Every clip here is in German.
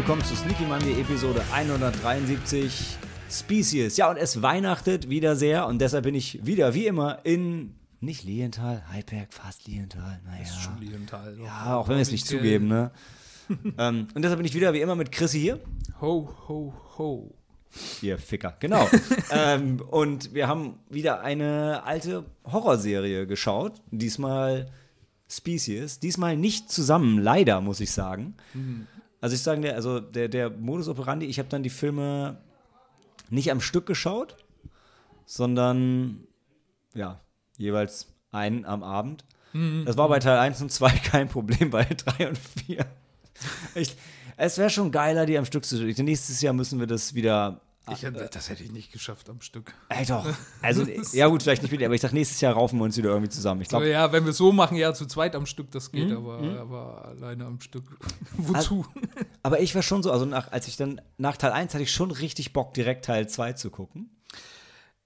Willkommen zu Sneaky Monday Episode 173 Species. Ja, und es weihnachtet wieder sehr und deshalb bin ich wieder, wie immer, in nicht Lienthal, Heidberg, fast Lienthal. Naja. Ist schon Lienthal. Ja, auch wenn wir es nicht zugeben, ne? ähm, und deshalb bin ich wieder, wie immer, mit Chrissy hier. Ho, ho, ho. Ihr Ficker, genau. ähm, und wir haben wieder eine alte Horrorserie geschaut. Diesmal Species. Diesmal nicht zusammen, leider, muss ich sagen. Mhm. Also ich sage dir, also der, der Modus operandi, ich habe dann die Filme nicht am Stück geschaut, sondern ja, jeweils einen am Abend. Mhm. Das war bei Teil 1 und 2 kein Problem, bei 3 und 4. Ich, es wäre schon geiler, die am Stück zu schauen. Nächstes Jahr müssen wir das wieder ich, das hätte ich nicht geschafft am Stück. Ey, doch. Also, ja, gut, vielleicht nicht mit dir, aber ich dachte, nächstes Jahr raufen wir uns wieder irgendwie zusammen. Ich glaub, ja, wenn wir es so machen, ja, zu zweit am Stück, das geht, mhm. aber, mhm. aber alleine am Stück. Wozu? Also, aber ich war schon so, also nach, als ich dann nach Teil 1 hatte ich schon richtig Bock, direkt Teil 2 zu gucken.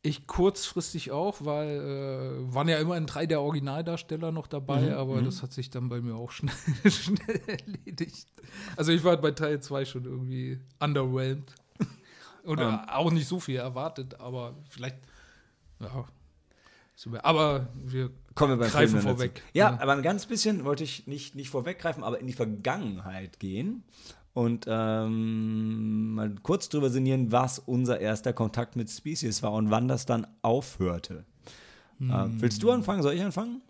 Ich kurzfristig auch, weil äh, waren ja immerhin drei der Originaldarsteller noch dabei, mhm, aber mhm. das hat sich dann bei mir auch schnell, schnell erledigt. Also ich war bei Teil 2 schon irgendwie underwhelmed. Und ähm, auch nicht so viel erwartet, aber vielleicht, ja. Aber wir kommen wir greifen vorweg. Ja, ja, aber ein ganz bisschen wollte ich nicht, nicht vorweggreifen, aber in die Vergangenheit gehen und ähm, mal kurz drüber sinnieren, was unser erster Kontakt mit Species war und wann das dann aufhörte. Hm. Ähm, willst du anfangen? Soll ich anfangen?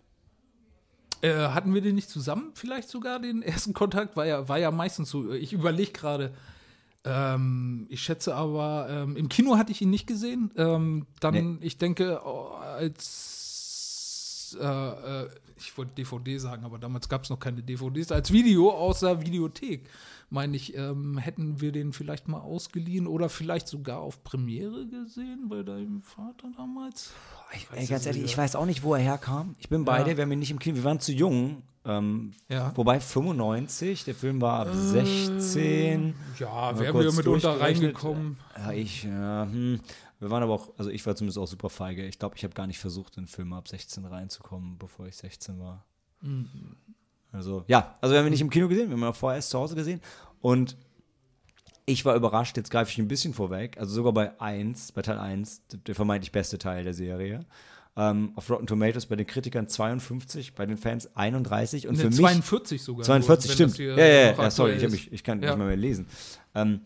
Äh, hatten wir den nicht zusammen vielleicht sogar, den ersten Kontakt? War ja, war ja meistens so. Ich überlege gerade, ähm, ich schätze aber, ähm, im Kino hatte ich ihn nicht gesehen. Ähm, dann, nee. ich denke, oh, als, äh, äh, ich wollte DVD sagen, aber damals gab es noch keine DVDs, als Video außer Videothek, meine ich, ähm, hätten wir den vielleicht mal ausgeliehen oder vielleicht sogar auf Premiere gesehen bei deinem Vater damals. Ich, ey, ganz ehrlich, ich weiß auch nicht, wo er herkam. Ich bin beide, ja. wir haben ihn nicht im Kino, wir waren zu jung. Ähm, ja. Wobei 95, der Film war ab äh, 16. Ja, wären wir mitunter reingekommen. Ja, ich, ja, hm. Wir waren aber auch, also ich war zumindest auch super feige. Ich glaube, ich habe gar nicht versucht, in Filme ab 16 reinzukommen, bevor ich 16 war. Mhm. Also, ja, also wir haben ihn nicht im Kino gesehen, wir haben ihn auch vorher erst zu Hause gesehen. Und ich war überrascht, jetzt greife ich ein bisschen vorweg, also sogar bei 1, bei Teil 1, der vermeintlich beste Teil der Serie. Ähm, auf Rotten Tomatoes bei den Kritikern 52, bei den Fans 31 und ne, für 42 mich sogar. 42, stimmt. Ja, ja, ja, ja, sorry, ich, mich, ich kann ja. nicht mehr, mehr lesen. Ähm,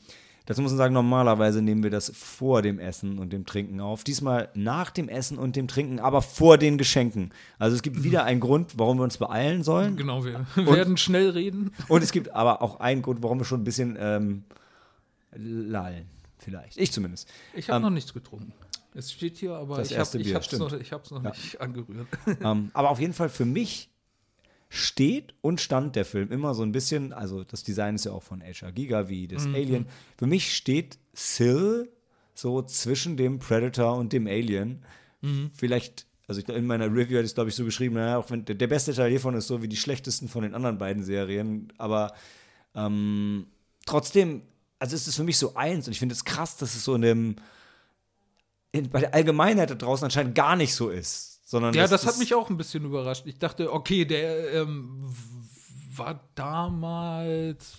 Dazu muss man sagen, normalerweise nehmen wir das vor dem Essen und dem Trinken auf. Diesmal nach dem Essen und dem Trinken, aber vor den Geschenken. Also es gibt wieder einen Grund, warum wir uns beeilen sollen. Genau, wir und, werden schnell reden. Und es gibt aber auch einen Grund, warum wir schon ein bisschen ähm, lallen. Vielleicht. Ich zumindest. Ich habe ähm, noch nichts getrunken. Es steht hier, aber ich habe es noch, ich noch ja. nicht angerührt. Ähm, aber auf jeden Fall für mich steht und stand der Film immer so ein bisschen, also das Design ist ja auch von H.R. Giga wie das mhm. Alien. Für mich steht Sill so zwischen dem Predator und dem Alien. Mhm. Vielleicht, also in meiner Review hatte ich es, glaube ich, so beschrieben, naja, auch wenn der beste Teil hiervon ist so wie die schlechtesten von den anderen beiden Serien, aber ähm, trotzdem, also ist es für mich so eins und ich finde es krass, dass es so in dem in, bei der Allgemeinheit da draußen anscheinend gar nicht so ist. Sondern ja, das, das hat mich auch ein bisschen überrascht. Ich dachte, okay, der ähm, war damals,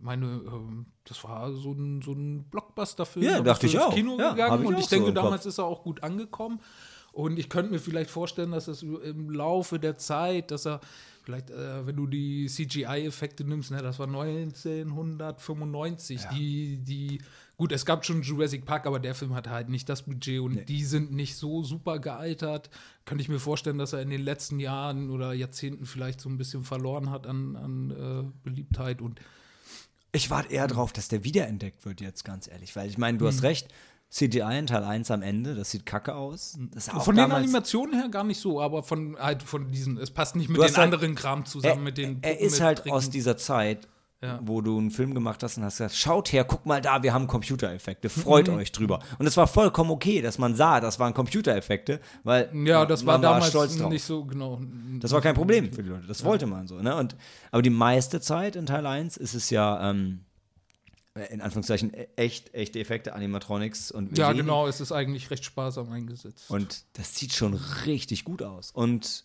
meine, ähm, das war so ein, so ein Blockbuster-Film. Ja, dachte ich auch. Kino ja, gegangen ich und ich denke, so damals ist er auch gut angekommen. Und ich könnte mir vielleicht vorstellen, dass es im Laufe der Zeit, dass er vielleicht, äh, wenn du die CGI-Effekte nimmst, ne, das war 1995, ja. die, die Gut, es gab schon Jurassic Park, aber der Film hatte halt nicht das Budget und nee. die sind nicht so super gealtert. Könnte ich mir vorstellen, dass er in den letzten Jahren oder Jahrzehnten vielleicht so ein bisschen verloren hat an, an äh, Beliebtheit und ich warte eher drauf, dass der wiederentdeckt wird jetzt, ganz ehrlich, weil ich meine, du hm. hast recht, CGI in Teil 1 am Ende, das sieht kacke aus. von den Animationen her gar nicht so, aber von halt von diesen, es passt nicht mit den halt, anderen Kram zusammen, er, mit den Er ist halt Trinken. aus dieser Zeit ja. wo du einen Film gemacht hast und hast gesagt, schaut her, guck mal da, wir haben Computereffekte, freut mhm. euch drüber. Und es war vollkommen okay, dass man sah, das waren Computereffekte, weil ja, das war damals war nicht so genau. Das war kein Problem für die Leute, das ja. wollte man so. Ne? Und, aber die meiste Zeit in Teil 1 ist es ja ähm, in Anführungszeichen e-, echt, echte Effekte, Animatronics und Ja, genau, es ist eigentlich recht sparsam eingesetzt. Und das sieht schon richtig gut aus. Und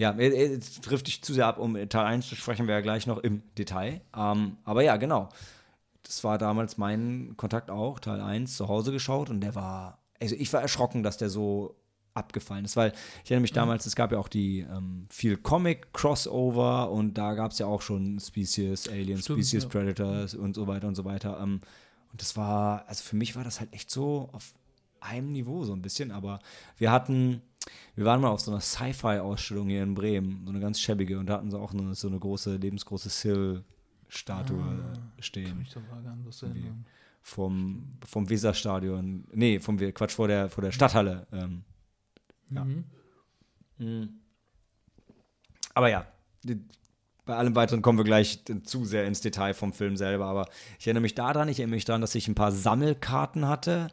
ja, jetzt trifft dich zu sehr ab, um Teil 1 zu sprechen wir ja gleich noch im Detail. Ähm, aber ja, genau. das war damals mein Kontakt auch, Teil 1, zu Hause geschaut und der war, also ich war erschrocken, dass der so abgefallen ist, weil ich erinnere mich damals, es gab ja auch die ähm, viel Comic-Crossover und da gab es ja auch schon Species, Aliens, Stimmt, Species ja. Predators und so weiter und so weiter. Ähm, und das war, also für mich war das halt echt so auf einem Niveau so ein bisschen, aber wir hatten, wir waren mal auf so einer Sci-Fi-Ausstellung hier in Bremen, so eine ganz schäbige und da hatten sie auch eine, so eine große, lebensgroße Sill-Statue Ah, stehen Kann mich da mal an was erinnern. vom, vom Weserstadion, nee, vom Quatsch, vor der, vor der Stadthalle. Ähm. Ja. Mhm. Aber ja, die- bei allem weiteren kommen wir gleich zu sehr ins Detail vom Film selber. Aber ich erinnere mich daran, ich erinnere mich daran, dass ich ein paar Sammelkarten hatte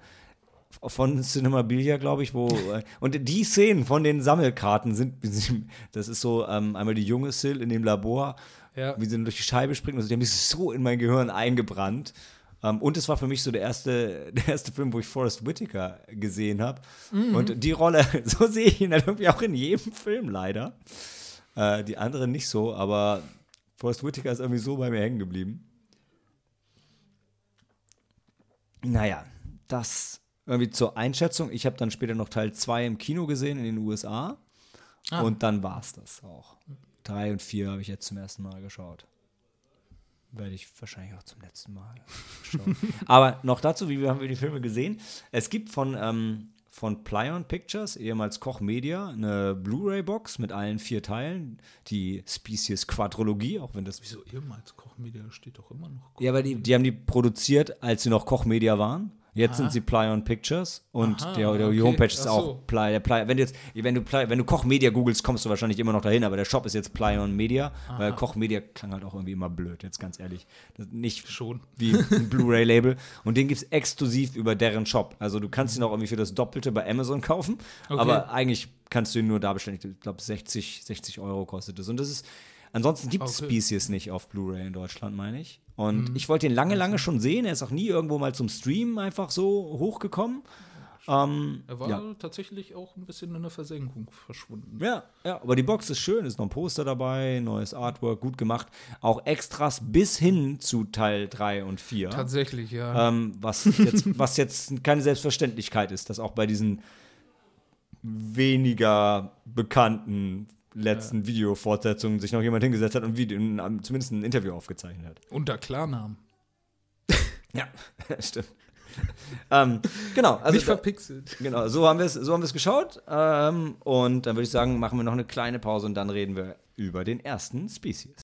von Cinemabilia, glaube ich, wo äh, und die Szenen von den Sammelkarten sind, das ist so ähm, einmal die junge Sil in dem Labor, Ja. wie sie durch die Scheibe springt, also die haben sich so in mein Gehirn eingebrannt. Ähm, und es war für mich so der erste, der erste Film, wo ich Forrest Whitaker gesehen habe. Und die Rolle, so sehe ich ihn dann irgendwie auch in jedem Film leider. Äh, die anderen nicht so, aber Forrest Whitaker ist irgendwie so bei mir hängen geblieben. Naja, das irgendwie zur Einschätzung. Ich habe dann später noch Teil 2 im Kino gesehen in den USA. Ah. Und dann war es das auch. Drei und vier habe ich jetzt zum ersten Mal geschaut. Werde ich wahrscheinlich auch zum letzten Mal schauen. Aber noch dazu, wie haben wir die Filme gesehen? Es gibt von, ähm, von Plyon Pictures, ehemals Koch Media, eine Blu-ray-Box mit allen vier Teilen, die Species Quadrologie, auch wenn das. Wieso ehemals Kochmedia steht doch immer noch. Ja, aber die, die haben die produziert, als sie noch Koch Media waren. Jetzt Aha. sind sie Plyon Pictures und Aha, der, der die okay. Homepage ist auch so. Ply, der Ply, wenn du jetzt, wenn du Ply, wenn du Koch Media googelst, kommst du wahrscheinlich immer noch dahin, aber der Shop ist jetzt Plyon Media, weil Koch Media klang halt auch irgendwie immer blöd, jetzt ganz ehrlich. Das, nicht Schon. wie ein Blu-ray-Label und den gibt es exklusiv über deren Shop. Also du kannst ihn auch irgendwie für das Doppelte bei Amazon kaufen, Okay. aber eigentlich kannst du ihn nur da bestellen. Ich glaube 60, 60 Euro kostet es und das ist Ansonsten gibt es Okay. Species nicht auf Blu-ray in Deutschland, meine ich. Und ich wollte ihn lange, lange schon sehen. Er ist auch nie irgendwo mal zum Streamen einfach so hochgekommen. Ähm, Er war ja. tatsächlich auch ein bisschen in der Versenkung verschwunden. Ja, ja, aber die Box ist schön, ist noch ein Poster dabei, neues Artwork, gut gemacht. Auch Extras bis hin zu Teil 3 und 4. Tatsächlich, ja. Ähm, was, jetzt, was jetzt keine Selbstverständlichkeit ist, dass auch bei diesen weniger bekannten letzten Videofortsetzungen sich noch jemand hingesetzt hat und Video, zumindest ein Interview aufgezeichnet hat. Unter Klarnamen. Ja, stimmt. ähm, genau, also Nicht da, verpixelt. genau, so haben wir es so haben geschaut. Ähm, und dann würde ich sagen, machen wir noch eine kleine Pause und dann reden wir über den ersten Species.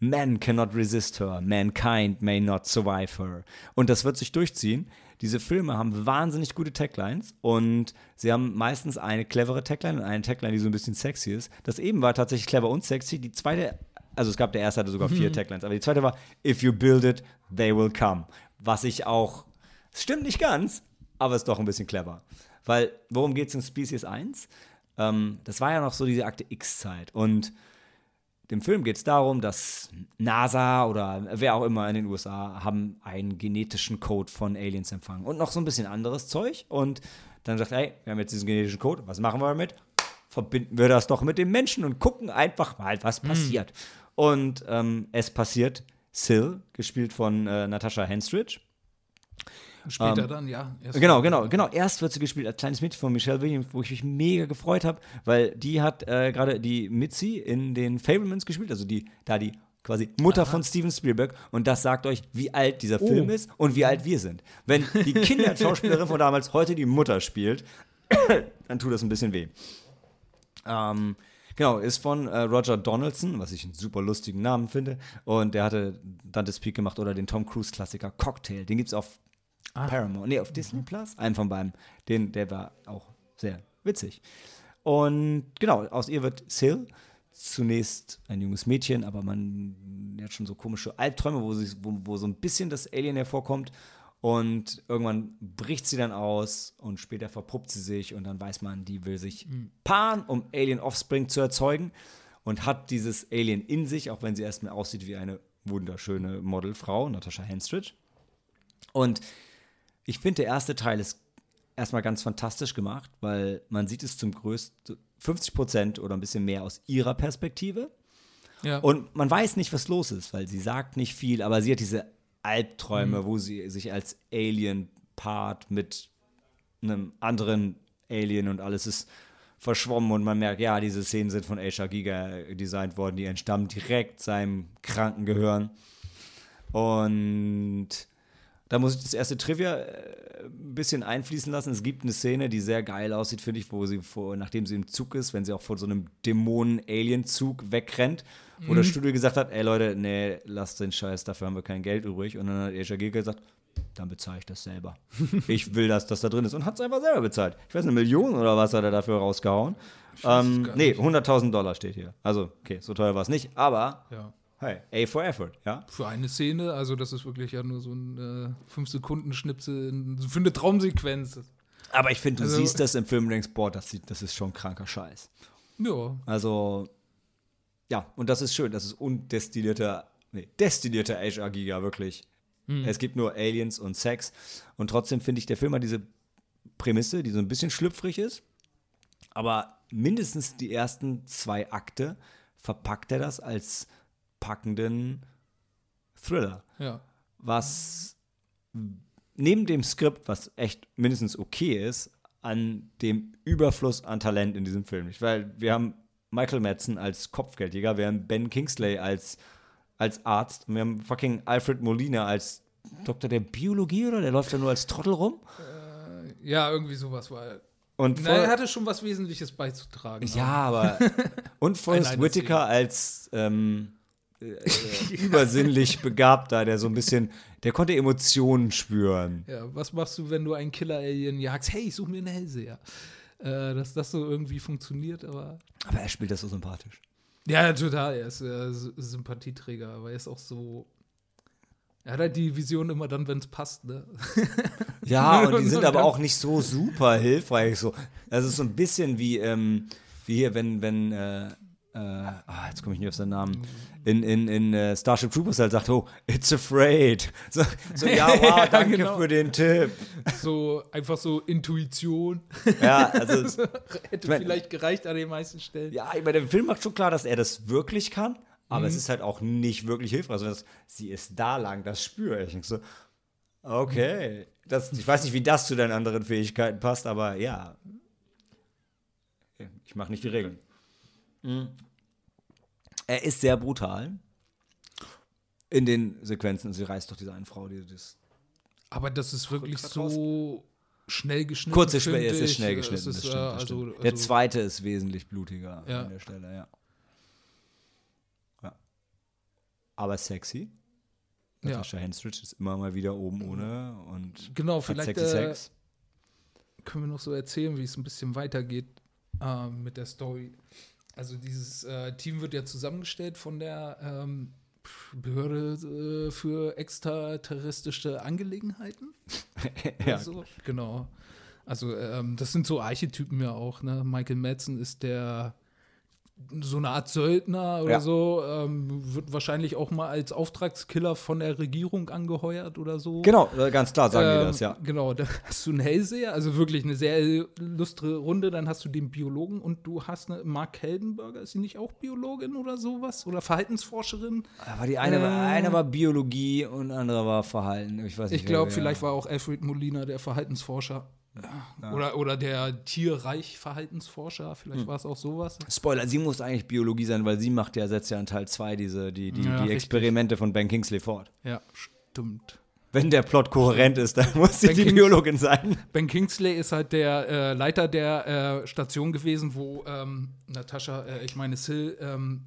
Man cannot resist her, mankind may not survive her. Und das wird sich durchziehen. Diese Filme haben wahnsinnig gute Taglines und sie haben meistens eine clevere Tagline und eine Tagline, die so ein bisschen sexy ist. Das eben war tatsächlich clever und sexy. Die zweite, also es gab, der erste hatte sogar vier Taglines, aber die zweite war, if you build it, they will come. Was ich auch, es stimmt nicht ganz, aber ist doch ein bisschen clever. Weil, worum geht es in Species 1? Ähm, das war ja noch so diese Akte X-Zeit und dem Film geht es darum, dass NASA oder wer auch immer in den USA haben einen genetischen Code von Aliens empfangen und noch so ein bisschen anderes Zeug. Und dann sagt, hey, wir haben jetzt diesen genetischen Code, was machen wir damit? Verbinden wir das doch mit dem Menschen und gucken einfach mal, was passiert. Und ähm, es passiert Sil, gespielt von äh, Natascha Henstridge. Später Ähm, dann, ja. Erst Genau, genau, genau. Erst wird sie gespielt als kleines Mädchen von Michelle Williams, wo ich mich mega gefreut habe, weil die hat äh, gerade die Mitzi in den Fablemans gespielt, also die, da die quasi Mutter von Steven Spielberg und das sagt euch, wie alt dieser Film ist und wie alt wir sind. Wenn die Kinderschauspielerin von damals heute die Mutter spielt, dann tut das ein bisschen weh. Ähm, genau, ist von äh, Roger Donaldson, was ich einen super lustigen Namen finde. Und der hatte Dante's Peak gemacht oder den Tom Cruise-Klassiker Cocktail. Den gibt es auf Paramount, nee, auf Disney Plus, einen von beiden. Den, der war auch sehr witzig. Und genau, aus ihr wird Sil zunächst ein junges Mädchen, aber man hat schon so komische Albträume, wo, sie, wo, wo so ein bisschen das Alien hervorkommt. Und irgendwann bricht sie dann aus und später verpuppt sie sich und dann weiß man, die will sich paaren, um Alien Offspring zu erzeugen und hat dieses Alien in sich, auch wenn sie erstmal aussieht wie eine wunderschöne Modelfrau, Natascha Henstridge. Und ich finde, der erste Teil ist erstmal ganz fantastisch gemacht, weil man sieht es zum größten 50 Prozent oder ein bisschen mehr aus ihrer Perspektive. Ja. Und man weiß nicht, was los ist, weil sie sagt nicht viel, aber sie hat diese Mhm. Albträume, wo sie sich als Alien paart mit einem anderen Alien und alles ist verschwommen und man merkt, ja, diese Szenen sind von Aisha Giga designt worden, die entstammen direkt seinem kranken Gehirn. Und da muss ich das erste Trivia äh, ein bisschen einfließen lassen. Es gibt eine Szene, die sehr geil aussieht, finde ich, wo sie vor, nachdem sie im Zug ist, wenn sie auch vor so einem Dämonen-Alien-Zug wegrennt, wo das Studio gesagt hat, ey Leute, nee, lasst den Scheiß, dafür haben wir kein Geld übrig. Und dann hat Aisha Giga gesagt, dann bezahle ich das selber. ich will, dass das da drin ist. Und hat es einfach selber bezahlt. Ich weiß, eine Million oder was hat er dafür rausgehauen. Ähm, nee, 100.000 Dollar steht hier. Also, okay, so teuer war es nicht, aber ja. Hey, A for effort, ja. Für eine Szene, also das ist wirklich ja nur so ein äh, 5-Sekunden-Schnipsel für eine Traumsequenz. Aber ich finde, du Also- siehst das im Film und denkst, boah, das, sieht, das ist schon kranker Scheiß. Ja, Also, ja, und das ist schön. Das ist undestillierter, nee, destillierter HR Giga, wirklich. Es gibt nur Aliens und Sex. Und trotzdem finde ich, der Film hat diese Prämisse, die so ein bisschen schlüpfrig ist. Aber mindestens die ersten zwei Akte verpackt er das als packenden Thriller ja. was neben dem Skript, was echt mindestens okay ist, an dem Überfluss an Talent in diesem Film nicht. Weil wir haben Michael Madsen als Kopfgeldjäger, wir haben Ben Kingsley als, als Arzt und wir haben fucking Alfred Molina als Doktor der Biologie oder der läuft da nur als Trottel rum. Ja, irgendwie sowas war. Und Na, er hatte schon was Wesentliches beizutragen. ja, aber und Forrest Whitaker als ähm, äh, äh, übersinnlich begabter, der so ein bisschen, der konnte Emotionen spüren. Ja, was machst du, wenn du einen Killer-Alien jagst? Hey, ich such mir einen Hellseher. Äh, dass das so irgendwie funktioniert, aber. Aber er spielt das so sympathisch. Ja, total. Er ist äh, Sympathieträger, aber er ist auch so. Er hat halt die Vision immer dann, wenn es passt, ne? Ja, und die sind aber auch nicht so super hilfreich. So. Das ist so ein bisschen wie, ähm, wie hier, wenn, wenn, äh, äh, ah, jetzt komme ich nicht auf seinen Namen, in, in, in äh, Starship Troopers halt sagt, oh, it's afraid. So, so ja, wow, Ja, danke genau. für den Tipp. So einfach so Intuition. Ja, also, Hätte mein- vielleicht gereicht an den meisten Stellen. ja, ich meine, der Film macht schon klar, dass er das wirklich kann, aber Mhm. es ist halt auch nicht wirklich hilfreich. Also, das, sie ist da lang, das spüre ich. Und so, okay. Das, ich weiß nicht, wie das zu deinen anderen Fähigkeiten passt, aber ja. Ich mache nicht die Regeln. Mhm. Er ist sehr brutal. In den Sequenzen. Sie reißt doch diese eine Frau, die das. Aber das ist wirklich so schnell geschnitten. Kurze Spähe, es ist schnell geschnitten. Es das ist, stimmt, äh, das also, stimmt. Der also, zweite ist wesentlich blutiger Ja. an der Stelle, ja. ja. Aber sexy. Ja. Natasha Henstridge ist immer mal wieder oben ohne und Genau, vielleicht sexy äh, Sex. können wir noch so erzählen, wie es ein bisschen weitergeht äh, mit der Story. Also dieses äh, Team wird ja zusammengestellt von der ähm, Behörde äh, für extraterrestrische Angelegenheiten. ja. oder so. Genau. Also ähm, das sind so Archetypen ja auch. Ne? Michael Madsen ist der so eine Art Söldner oder Ja. so, ähm, wird wahrscheinlich auch mal als Auftragskiller von der Regierung angeheuert oder so. Genau, äh, ganz klar sagen die Ähm, das, ja. Genau, da hast du einen Hellseher, also wirklich eine sehr lustre Runde. Dann hast du den Biologen und du hast eine Mark Heldenberger, ist sie nicht auch Biologin oder sowas? Oder Verhaltensforscherin? Aber die eine, war, äh, eine war Biologie und andere war Verhalten. Ich weiß nicht. Ich glaube, vielleicht war auch Alfred Molina der Verhaltensforscher. Oder, oder der Tierreich-Verhaltensforscher, vielleicht Hm. war es auch sowas. Spoiler, sie muss eigentlich Biologie sein, weil sie macht ja, setzt ja in Teil 2 diese, die, die, Ja, die richtig. Experimente von Ben Kingsley fort. Ja, stimmt. Wenn der Plot kohärent ist, dann muss sie Ben die Kings- Biologin sein. Ben Kingsley ist halt der äh, Leiter der äh, Station gewesen, wo ähm, Natascha, äh, ich meine Sil, ähm,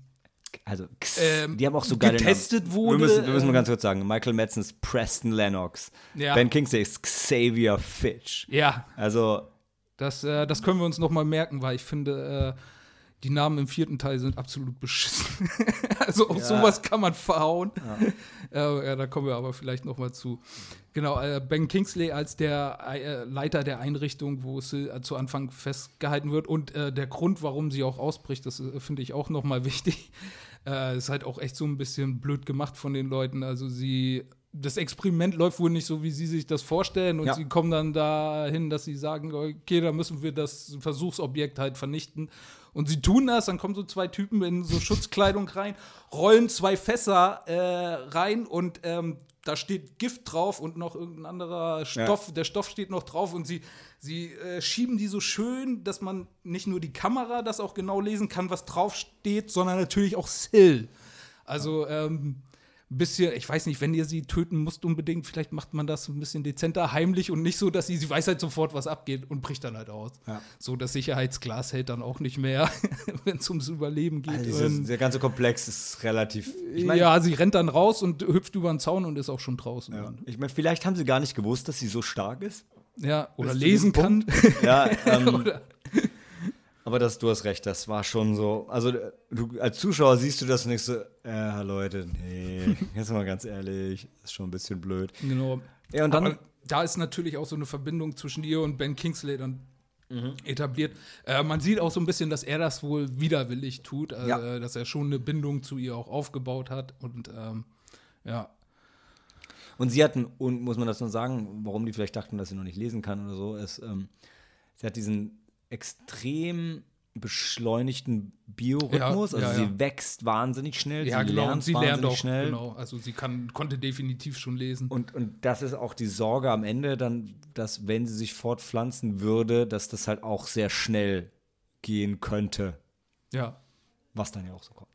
Also, Ähm, die haben auch so geile getestet Namen. wurde, Wir müssen, wir müssen mal ähm, ganz kurz sagen: Michael Madsen ist Preston Lennox. Ja. Ben Kingsley ist Xavier Fitch. ja, Also, Das, äh, das können wir uns noch mal merken, weil ich finde, äh, die Namen im vierten Teil sind absolut beschissen. also auf Ja. sowas kann man verhauen. Ja. Äh, ja, da kommen wir aber vielleicht noch mal zu. Genau, äh, Ben Kingsley als der äh, Leiter der Einrichtung, wo es äh, zu Anfang festgehalten wird und äh, der Grund, warum sie auch ausbricht, das äh, finde ich auch noch mal wichtig. Ist halt auch echt so ein bisschen blöd gemacht von den Leuten. Also sie das Experiment läuft wohl nicht so, wie sie sich das vorstellen. Und Ja. sie kommen dann dahin, dass sie sagen, okay, da müssen wir das Versuchsobjekt halt vernichten. Und sie tun das, dann kommen so zwei Typen in so Schutzkleidung rein, rollen zwei Fässer äh, rein und ähm, da steht Gift drauf und noch irgendein anderer Stoff. Der Stoff steht noch drauf und sie, sie äh, schieben die so schön, dass man nicht nur die Kamera das auch genau lesen kann, was drauf steht, sondern natürlich auch Sill. Also, ähm, ein bisschen, ich weiß nicht, wenn ihr sie töten müsst unbedingt, vielleicht macht man das ein bisschen dezenter, heimlich und nicht so, dass sie, sie weiß halt sofort, was abgeht und bricht dann halt aus. Ja. So, das Sicherheitsglas hält dann auch nicht mehr, wenn es ums Überleben geht. Also dieses, Und- der ganze Komplex ist relativ. Ich meine, ja, sie rennt dann raus und hüpft über den Zaun und ist auch schon draußen. ja. Ja, ich mein, vielleicht haben sie gar nicht gewusst, dass sie so stark ist. oder Bis zu lesen kann. Ja, ähm, Oder- aber das, du hast recht, das war schon so. Also, du, als Zuschauer siehst du das und denkst so, ja, Leute, nee, jetzt mal ganz ehrlich, ist schon ein bisschen blöd. Genau. Ja, und dann- Aber da ist natürlich auch so eine Verbindung zwischen ihr und Ben Kingsley dann Mhm. etabliert. Äh, man sieht auch so ein bisschen, dass er das wohl widerwillig tut, äh, Ja. dass er schon eine Bindung zu ihr auch aufgebaut hat. Und ähm, ja, Und sie hatten, und muss man das noch sagen, warum die vielleicht dachten, dass sie noch nicht lesen kann oder so, ist, ähm, sie hat diesen extrem beschleunigten Biorhythmus. Ja, also ja, sie ja. wächst wahnsinnig schnell, ja sie genau. lernt Und sie wahnsinnig lernt auch schnell. genau. Also sie kann, konnte definitiv schon lesen. Und, und das ist auch die Sorge am Ende dann, dass wenn sie sich fortpflanzen würde, dass das halt auch sehr schnell gehen könnte, ja. was dann ja auch so kommt.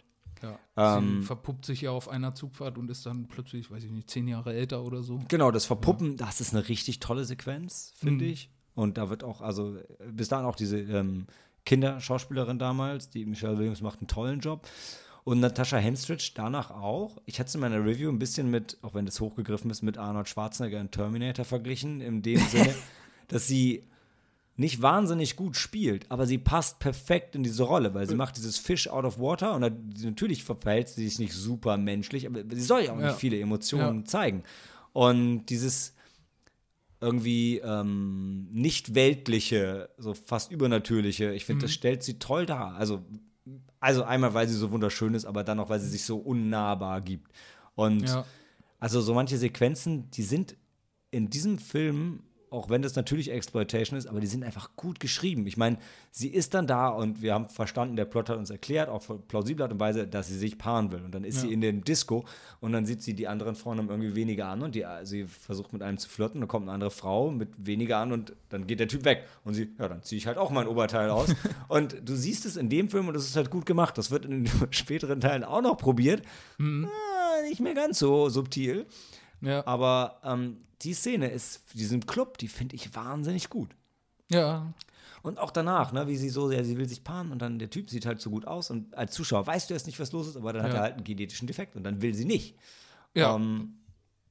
Ja. Ähm, sie verpuppt sich ja auf einer Zugfahrt und ist dann plötzlich, weiß ich nicht, zehn Jahre älter oder so. Genau, das Verpuppen, das ist eine richtig tolle Sequenz, finde Mhm. ich. Und da wird auch, also bis dahin auch diese ähm, Kinderschauspielerin damals, die Michelle Williams macht einen tollen Job. Und Natascha Henstridge danach auch. Ich hatte es in meiner Review ein bisschen mit, auch wenn das hochgegriffen ist, mit Arnold Schwarzenegger in Terminator verglichen, in dem Sinne, dass sie nicht wahnsinnig gut spielt, aber sie passt perfekt in diese Rolle, weil sie macht dieses Fish out of water und nat- natürlich verfällt sie sich nicht super menschlich, aber sie soll ja auch Ja. nicht viele Emotionen Ja. zeigen. Und dieses irgendwie ähm, nicht weltliche, so fast übernatürliche, ich Mhm. finde, das stellt sie toll dar. Also, also einmal, weil sie so wunderschön ist, aber dann auch, weil sie sich so unnahbar gibt. Und Ja. also so manche Sequenzen, die sind in diesem Film, auch wenn das natürlich Exploitation ist, aber die sind einfach gut geschrieben. Ich meine, sie ist dann da und wir haben verstanden, der Plot hat uns erklärt, auf plausible Art und Weise, dass sie sich paaren will. Und dann ist sie Ja. in dem Disco und dann sieht sie die anderen Frauen haben irgendwie weniger an und die, sie versucht mit einem zu flirten, dann kommt eine andere Frau mit weniger an und dann geht der Typ weg. Und sie, ja, dann ziehe ich halt auch mein Oberteil aus. und du siehst es in dem Film und das ist halt gut gemacht. Das wird in den späteren Teilen auch noch probiert. Ah, nicht mehr ganz so subtil. Ja. Aber ähm, die Szene ist, diesem Club, die finde ich wahnsinnig gut. ja. Und auch danach, ne, wie sie so, ja, sie will sich paaren und dann der Typ sieht halt so gut aus und als Zuschauer weißt du erst nicht, was los ist, aber dann hat Ja. er halt einen genetischen Defekt und dann will sie nicht. Ja. Ähm,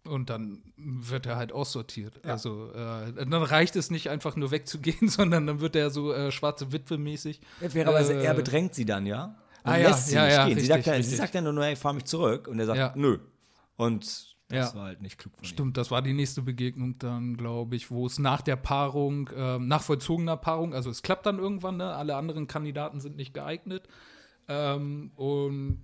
Und dann wird er halt aussortiert. Also äh, dann reicht es nicht einfach nur wegzugehen, sondern dann wird er so äh, schwarze Witwe mäßig. fairerweise, Äh, er bedrängt sie dann, ja. Und Ah, ja, lässt sie ja, nicht ja, gehen. sie, richtig, sagt dann, sie richtig. sagt dann nur, hey, fahr mich zurück. Und er sagt, Ja. nö. Und das Ja. war halt nicht klug von ihm. Stimmt, das war die nächste Begegnung dann, glaube ich, wo es nach der Paarung, ähm, nach vollzogener Paarung, also es klappt dann irgendwann, ne? alle anderen Kandidaten sind nicht geeignet. Ähm, und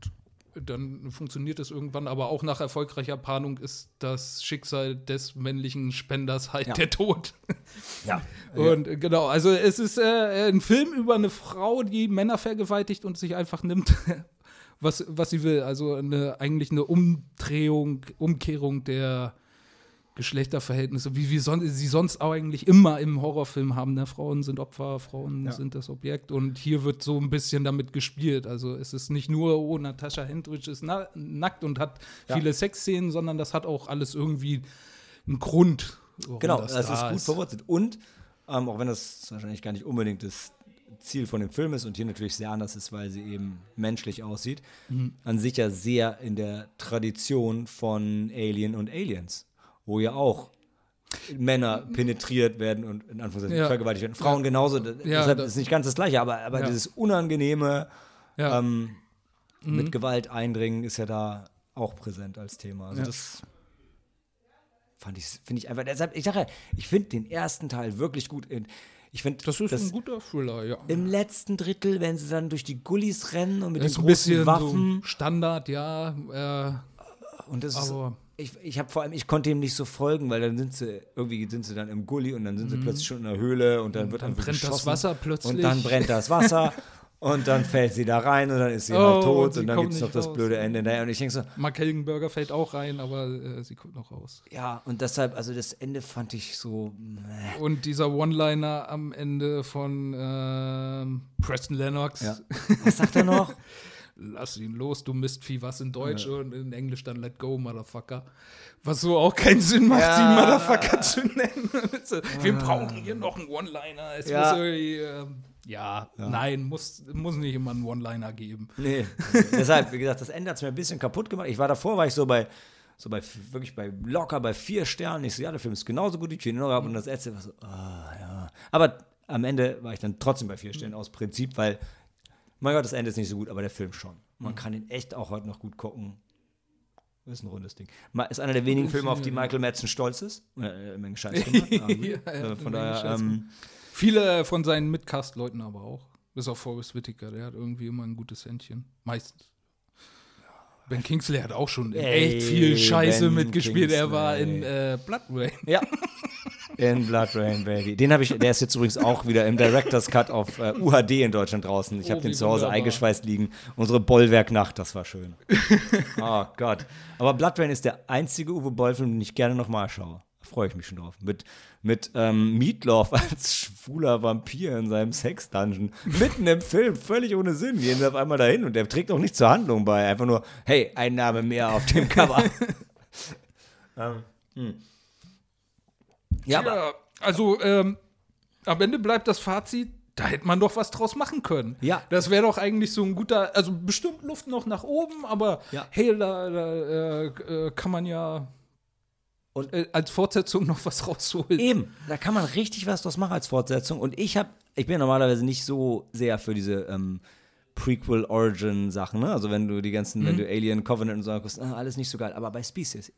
dann funktioniert es irgendwann, aber auch nach erfolgreicher Paarung ist das Schicksal des männlichen Spenders halt Ja. der Tod. Ja. Und äh, genau, also es ist äh, ein Film über eine Frau, die Männer vergewaltigt und sich einfach nimmt, was, was sie will. Also eine, eigentlich eine Umdrehung, Umkehrung der Geschlechterverhältnisse, wie wir son sie sonst auch eigentlich immer im Horrorfilm haben. Ne? Frauen sind Opfer, Frauen Ja. sind das Objekt. Und hier wird so ein bisschen damit gespielt. Also es ist nicht nur, oh, Natascha Hendrich ist na nackt und hat Ja. viele Sexszenen, sondern das hat auch alles irgendwie einen Grund. Genau, das, da ist gut verwurzelt. Und, ähm, auch wenn das wahrscheinlich gar nicht unbedingt das Ziel von dem Film ist und hier natürlich sehr anders ist, weil sie eben menschlich aussieht, Mhm. an sich ja sehr in der Tradition von Alien und Aliens, wo ja auch Männer penetriert werden und in Anführungszeichen Ja. vergewaltigt werden. Frauen genauso, d- deshalb da- ist nicht ganz das Gleiche, aber, aber Ja. dieses unangenehme Ja. ähm, Mhm. mit Gewalt eindringen ist ja da auch präsent als Thema. Also Ja. das fand ich, finde ich einfach, deshalb, ich sage ja, ich finde den ersten Teil wirklich gut. Ich finde, Das ist das ein guter Thriller, ja. im letzten Drittel, wenn sie dann durch die Gullis rennen und mit Das den ist ein großen bisschen Waffen so Standard, ja. Äh, und das ist, aber ich, ich habe vor allem, ich konnte ihm nicht so folgen, weil dann sind sie, irgendwie sind sie dann im Gully und dann sind sie plötzlich schon in der Höhle und dann wird dann brennt das geschossen. Wasser plötzlich. Und dann brennt das Wasser und dann fällt sie da rein und dann ist sie Oh, halt und tot sie und dann kommt gibt es noch nicht das raus. blöde Ende. Und ich denke so, Mark Helgenberger fällt auch rein, aber äh, sie kommt noch raus. ja, und deshalb, also das Ende fand ich so, meh. Und dieser One-Liner am Ende von ähm, Preston Lennox. ja. Was sagt er noch? Lass ihn los, du Mistvieh, was in Deutsch und in Englisch dann Let go, Motherfucker. Was so auch keinen Sinn macht, Ja. sie Motherfucker zu nennen. Wir brauchen hier noch einen One-Liner. Es Ja. muss irgendwie, ähm, ja, nein, muss, muss nicht immer einen One-Liner geben. Nee. Deshalb, wie gesagt, das Ende hat es mir ein bisschen kaputt gemacht. Ich war davor, war ich so bei, so bei wirklich bei locker bei vier Sternen. Ich so, ja, der Film ist genauso gut, wie ich ihn noch habe. Und das letzte war so, ah, ja. Aber am Ende war ich dann trotzdem bei vier Sternen aus Prinzip, weil, mein Gott, das Ende ist nicht so gut, aber der Film schon. Man kann ihn echt auch heute noch gut gucken. Ist ein rundes Ding. Ist einer der wenigen Filme, auf die Michael Madsen stolz ist. Äh, Menge Scheiß gemacht. Ja, äh, eine von daher, ähm, Viele von seinen Mitcast-Leuten aber auch. Bis auf Forrest Whitaker, der hat irgendwie immer ein gutes Händchen. Meistens. Ben Kingsley hat auch schon Ey, echt viel Scheiße Ben mitgespielt. Er war in Kingsley. äh, Blood Rain. Ja. In Blood Rain Baby. Den habe ich, der ist jetzt übrigens auch wieder im Director's Cut auf äh, UHD in Deutschland draußen. Ich Oh, habe den wie zu Hause wunderbar. eingeschweißt liegen. Unsere Bollwerknacht, das war schön. oh Gott. Aber Blood Rain ist der einzige Uwe Boll-Film, den ich gerne nochmal schaue. Freue ich mich schon drauf. Mit, mit ähm, Meatloaf als schwuler Vampir in seinem Sex-Dungeon. Mitten im Film, völlig ohne Sinn. Gehen sie auf einmal dahin und der trägt auch nicht zur Handlung bei. Einfach nur, hey, ein Name mehr auf dem Cover. ähm, hm. Ja, aber Ja, also ähm, am Ende bleibt das Fazit, da hätte man doch was draus machen können. Ja. Das wäre doch eigentlich so ein guter, also bestimmt Luft noch nach oben, aber Ja. hey, da, da äh, äh, kann man ja Und- äh, als Fortsetzung noch was rausholen. Eben, da kann man richtig was draus machen als Fortsetzung. Und ich habe, ich bin normalerweise nicht so sehr für diese ähm, Prequel-Origin-Sachen, ne? Also wenn du die ganzen, wenn du Alien Covenant und so guckst, ah, alles nicht so geil. Aber bei Species,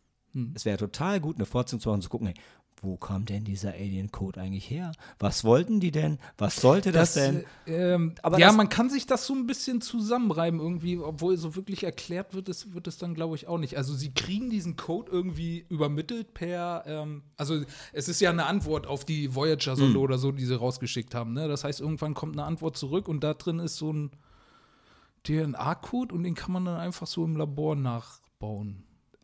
es wäre total gut, eine Fortsetzung zu machen, zu gucken, hey, wo kam denn dieser Alien-Code eigentlich her? Was wollten die denn? Was sollte das, denn? äh, ähm, Aber ja, das- man kann sich das so ein bisschen zusammenreiben irgendwie, obwohl so wirklich erklärt wird, es wird es dann glaube ich auch nicht. Also sie kriegen diesen Code irgendwie übermittelt per, ähm, also es ist ja eine Antwort auf die Voyager-Sonde Hm. oder so, die sie rausgeschickt haben. Ne? Das heißt, irgendwann kommt eine Antwort zurück und da drin ist so ein DNA-Code und den kann man dann einfach so im Labor nachbauen.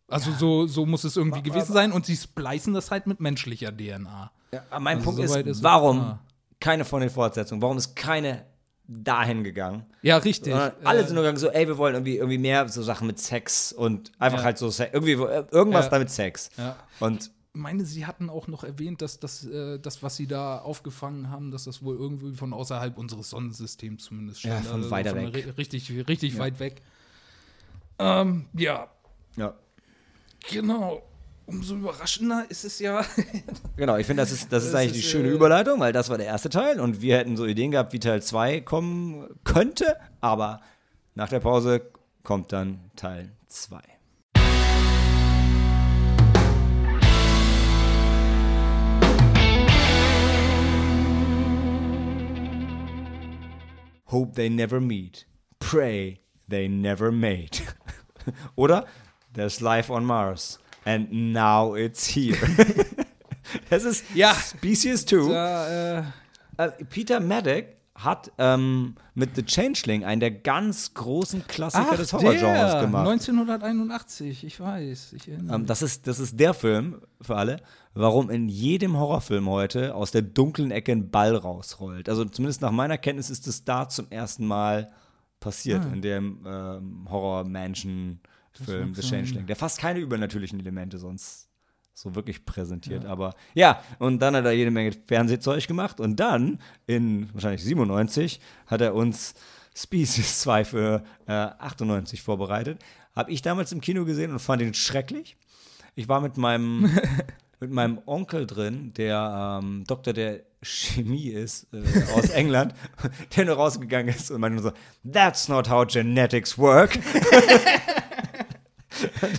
Also so, so muss es irgendwie gewesen sein und sie splicen das halt mit menschlicher DNA. Ja, aber mein Also Punkt ist, ist warum klar. keine von den Fortsetzungen? Warum ist keine dahin gegangen? Ja, richtig. Sondern alle Äh, sind nur gegangen so, ey, wir wollen irgendwie, irgendwie mehr so Sachen mit Sex und einfach Ja. halt so Se- irgendwie äh, irgendwas Ja. damit Sex. Ja. Und meine, sie hatten auch noch erwähnt, dass das, äh, das, was sie da aufgefangen haben, dass das wohl irgendwie von außerhalb unseres Sonnensystems zumindest Ja, von weiter der weg. ri- richtig, richtig weit weg. Ähm, ja, ja. Genau. Umso überraschender ist es ja. Genau, ich finde, das ist, das ist Das eigentlich die ist, schöne äh, Überleitung, weil das war der erste Teil und wir hätten so Ideen gehabt, wie Teil 2 kommen könnte, aber nach der Pause kommt dann Teil 2. Hope they never meet. Pray they never made. Oder? There's life on Mars. And now it's here. das ist Ja. Species 2. da, äh, Äh, Peter Maddock hat ähm, mit The Changeling einen der ganz großen Klassiker des Horrorgenres gemacht. 1981, ich weiß. Ich Ähm, das, ist, das ist der Film für alle, warum in jedem Horrorfilm heute aus der dunklen Ecke ein Ball rausrollt. Also zumindest nach meiner Kenntnis ist es da zum ersten Mal passiert Ah. in dem ähm, Horror-Mansion-Film mag The. Changeling, der fast keine übernatürlichen Elemente sonst so wirklich präsentiert. Aber ja, und dann hat er jede Menge Fernsehzeug gemacht und dann in wahrscheinlich 97 hat er uns Species 2 für äh, 98 vorbereitet. Habe ich damals im Kino gesehen und fand ihn schrecklich. Ich war mit meinem, mit meinem Onkel drin, der ähm, Doktor der Chemie ist äh, aus England, der nur rausgegangen ist und meinte so, That's not how genetics work.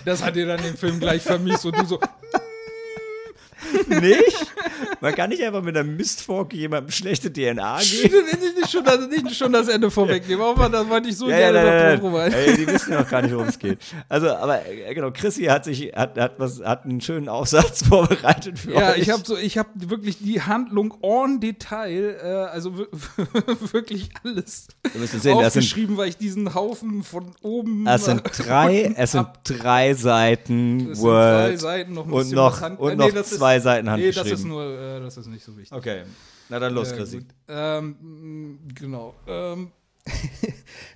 Das hat dir dann den Film gleich vermisst und du so, Nicht? Man kann nicht einfach mit einer Mistfork jemandem schlechte DNA geben. nicht, schon, das, nicht schon das Ende vorwegnehmen, aber da wollte ich so Ja, ja, gerne nein, noch nein, drüber. nein. Die wissen ja noch gar nicht, worum es geht. Also, aber äh, genau, Chrissy hat sich hat, hat was hat einen schönen Aufsatz vorbereitet für Ja, euch. ich habe so, ich habe wirklich die Handlung en Detail, äh, also wir- wirklich alles es sehen, das sind, aufgeschrieben, weil ich diesen Haufen von oben. es sind drei, es sind drei Seiten Das sind drei Word Seiten, noch ein und noch, und äh, noch das ist- zwei Seiten Nee, das handgeschrieben. ist nur, äh, das ist nicht so wichtig. okay, na dann los, Ja, Chrissy. Ähm, mh, genau. Ähm,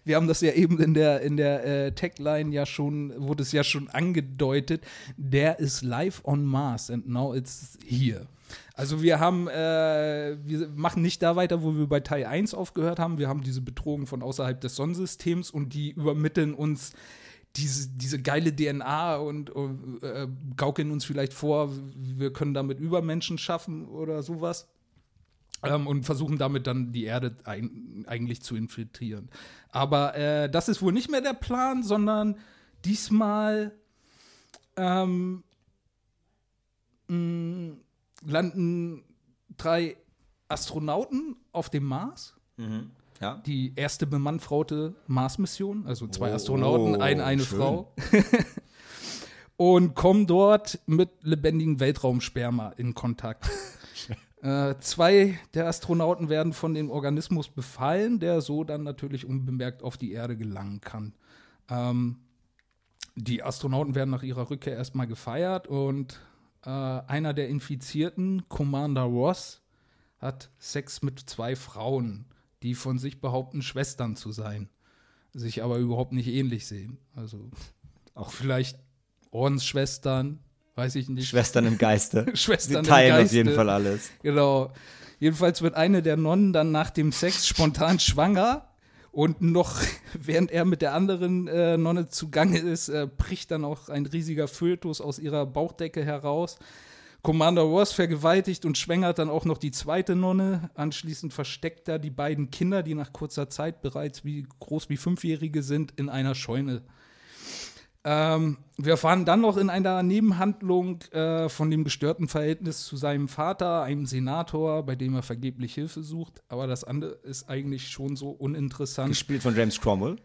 wir haben das ja eben in der, in der äh, Tagline ja schon, wurde es ja schon angedeutet. Der ist live on Mars and now it's here. Also wir haben, äh, wir machen nicht da weiter, wo wir bei Teil 1 aufgehört haben. Wir haben diese Bedrohung von außerhalb des Sonnensystems und die übermitteln uns diese, diese geile DNA und äh, gaukeln uns vielleicht vor, wir können damit Übermenschen schaffen oder sowas ähm, und versuchen damit dann die Erde ein, eigentlich zu infiltrieren. Aber äh, das ist wohl nicht mehr der Plan, sondern diesmal ähm, mh, landen drei Astronauten auf dem Mars. Ja. Die erste bemannfraute Mars-Mission, also zwei Oh, Astronauten, eine, eine schön. Frau. und kommen dort mit lebendigem Weltraumsperma in Kontakt. Äh, zwei der Astronauten werden von dem Organismus befallen, der so dann natürlich unbemerkt auf die Erde gelangen kann. Ähm, die Astronauten werden nach ihrer Rückkehr erstmal gefeiert und äh, einer der Infizierten, Commander Ross, hat Sex mit zwei Frauen, die von sich behaupten, Schwestern zu sein, sich aber überhaupt nicht ähnlich sehen. Also auch vielleicht Ordensschwestern, weiß ich nicht. Schwestern im Geiste. Schwestern Sie im teilen auf Geiste. jeden Fall alles. Genau. Jedenfalls wird eine der Nonnen dann nach dem Sex spontan schwanger und noch während er mit der anderen äh, Nonne zugange ist, äh, bricht dann auch ein riesiger Fötus aus ihrer Bauchdecke heraus. Commander Ross vergewaltigt und schwängert dann auch noch die zweite Nonne. Anschließend versteckt er die beiden Kinder, die nach kurzer Zeit bereits wie groß wie Fünfjährige sind, in einer Scheune. Ähm, wir erfahren dann noch in einer Nebenhandlung äh, von dem gestörten Verhältnis zu seinem Vater, einem Senator, bei dem er vergeblich Hilfe sucht. Aber das andere ist eigentlich schon so uninteressant. Gespielt von James Cromwell.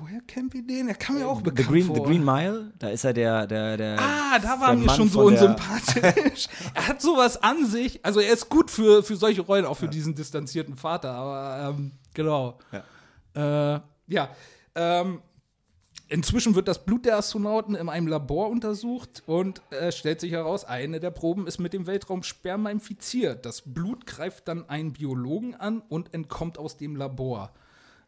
Woher kennen wir den? Er kam mir auch The bekannt Green, vor. The Green Mile, da ist er der, der, der. Ah, da der war mir Mann schon so unsympathisch. er hat sowas an sich. Also er ist gut für, für solche Rollen, auch für diesen distanzierten Vater. Aber ähm, genau. Ja. Äh, ja. Ähm, inzwischen wird das Blut der Astronauten in einem Labor untersucht und äh, stellt sich heraus, eine der Proben ist mit dem Weltraumsperma infiziert. Das Blut greift dann einen Biologen an und entkommt aus dem Labor.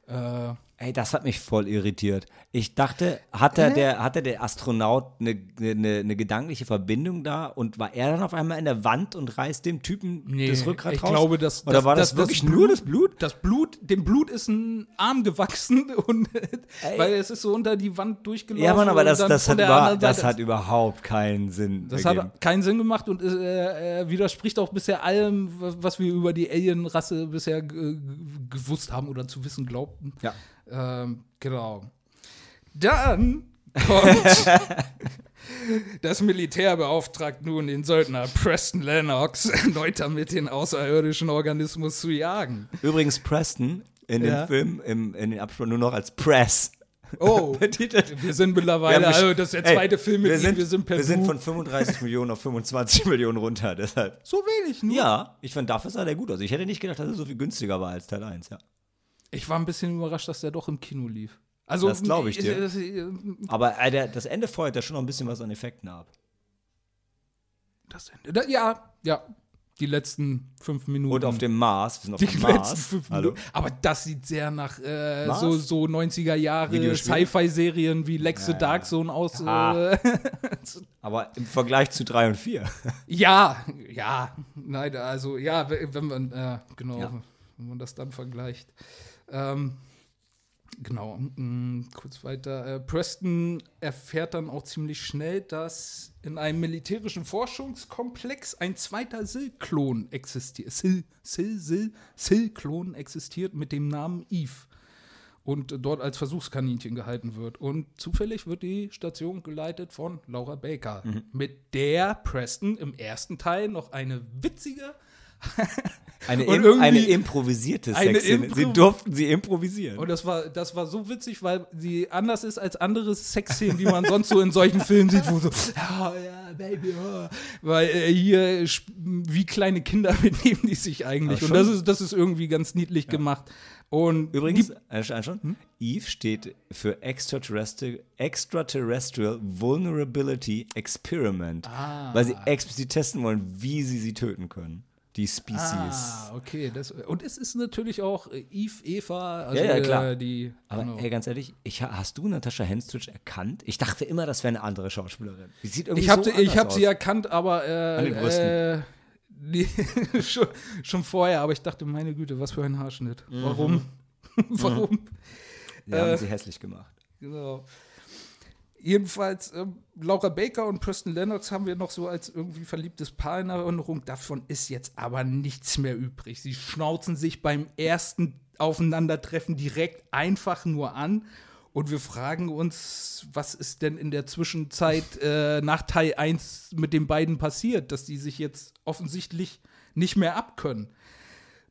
Äh, Ey, das hat mich voll irritiert. Ich dachte, hat er der, hatte der Astronaut eine, eine, eine gedankliche Verbindung da und war er dann auf einmal in der Wand und reißt dem Typen Nee, das Rückgrat ich raus? glaube, dass- Oder dass- war das, das wirklich Blut- nur das Blut? das Blut, dem Blut ist ein Arm gewachsen und weil es ist so unter die Wand durchgelaufen. Ja, Mann, aber das, das, hat, über, das hat überhaupt keinen Sinn das ergeben. hat keinen Sinn gemacht und äh, äh, widerspricht auch bisher allem, was wir über die Alien-Rasse bisher gewusst haben oder zu wissen glaubten. Ja. Ähm, genau. Dann kommt das Militär beauftragt nun den Söldner Preston Lennox erneut damit den außerirdischen Organismus zu jagen. Übrigens Preston in Ja. dem Film, im, in den Abspann nur noch als Press. Oh, wir sind Wir mittlerweile, gesch- also das ist der Ey, zweite Film mit wir ihm, sind, wir sind per wir sind von 35 Millionen auf 25 Millionen runter, deshalb. so wenig nur. Ja, ich fand, dafür sah der gut aus. Ich hätte nicht gedacht, dass er so viel günstiger war als Teil 1, ja. Ich war ein bisschen überrascht, dass der doch im Kino lief. Also, Das glaub ich dir. äh, äh, Aber äh, der, das Ende feuert ja schon noch ein bisschen was an Effekten ab. Das Ende. Ja, ja. Die letzten fünf Minuten. Und auf dem Mars, wir sind auf die dem letzten Mars. fünf Hallo. Minuten. Aber das sieht sehr nach äh, so, so 90er Jahre? Sci-Fi-Serien wie Lex Ja, the ja. Dark Zone aus. Ah. Äh, Aber im Vergleich zu 3 und 4. ja, ja. Nein, also ja, wenn man, äh, genau, Ja. wenn man das dann vergleicht. Ähm, genau, mm, kurz weiter. Äh, Preston erfährt dann auch ziemlich schnell, dass in einem militärischen Forschungskomplex ein zweiter Sil-Klon existiert. Sil, Sil, Sil, Sil-Klon existiert mit dem Namen Eve. und dort als Versuchskaninchen gehalten wird. Und zufällig wird die Station geleitet von Laura Baker, Mhm. mit der Preston im ersten Teil noch eine witzige Eine, im, eine improvisierte Sexszene. Sie Impro- durften sie improvisieren. Und das war, das war so witzig, weil sie anders ist als andere Sexszenen, die man sonst so in solchen Filmen sieht, wo so, ja, ja, Baby, ja. Weil äh, hier wie kleine Kinder benehmen die sich eigentlich. Und das ist, das ist irgendwie ganz niedlich gemacht. Und Übrigens, äh, ein schon, Hm? Eve steht für Extraterrestrial, Extraterrestrial Vulnerability Experiment. Ah. Weil sie explizit testen wollen, wie sie sie töten können. Die Species. ah, okay. Das, und es ist natürlich auch äh, Eve, Eva, also Ja, ja, klar. Äh, die. Aber genau. ey, ganz ehrlich, ich, ha- hast du Natascha Henstridge erkannt? Ich dachte immer, das wäre eine andere Schauspielerin. Die sieht irgendwie Ich habe so ich hab aus. sie erkannt, aber An den äh, Brüsten. äh, nee, schon, schon vorher, aber ich dachte, meine Güte, was für ein Haarschnitt. Mhm. Warum? Warum? Die haben äh, sie hässlich gemacht. Genau. Jedenfalls, ähm, Laura Baker und Preston Lennox haben wir noch so als irgendwie verliebtes Paar in Erinnerung. Davon ist jetzt aber nichts mehr übrig. Sie schnauzen sich beim ersten Aufeinandertreffen direkt einfach nur an. Und wir fragen uns, was ist denn in der Zwischenzeit äh, nach Teil 1 mit den beiden passiert, dass die sich jetzt offensichtlich nicht mehr abkönnen.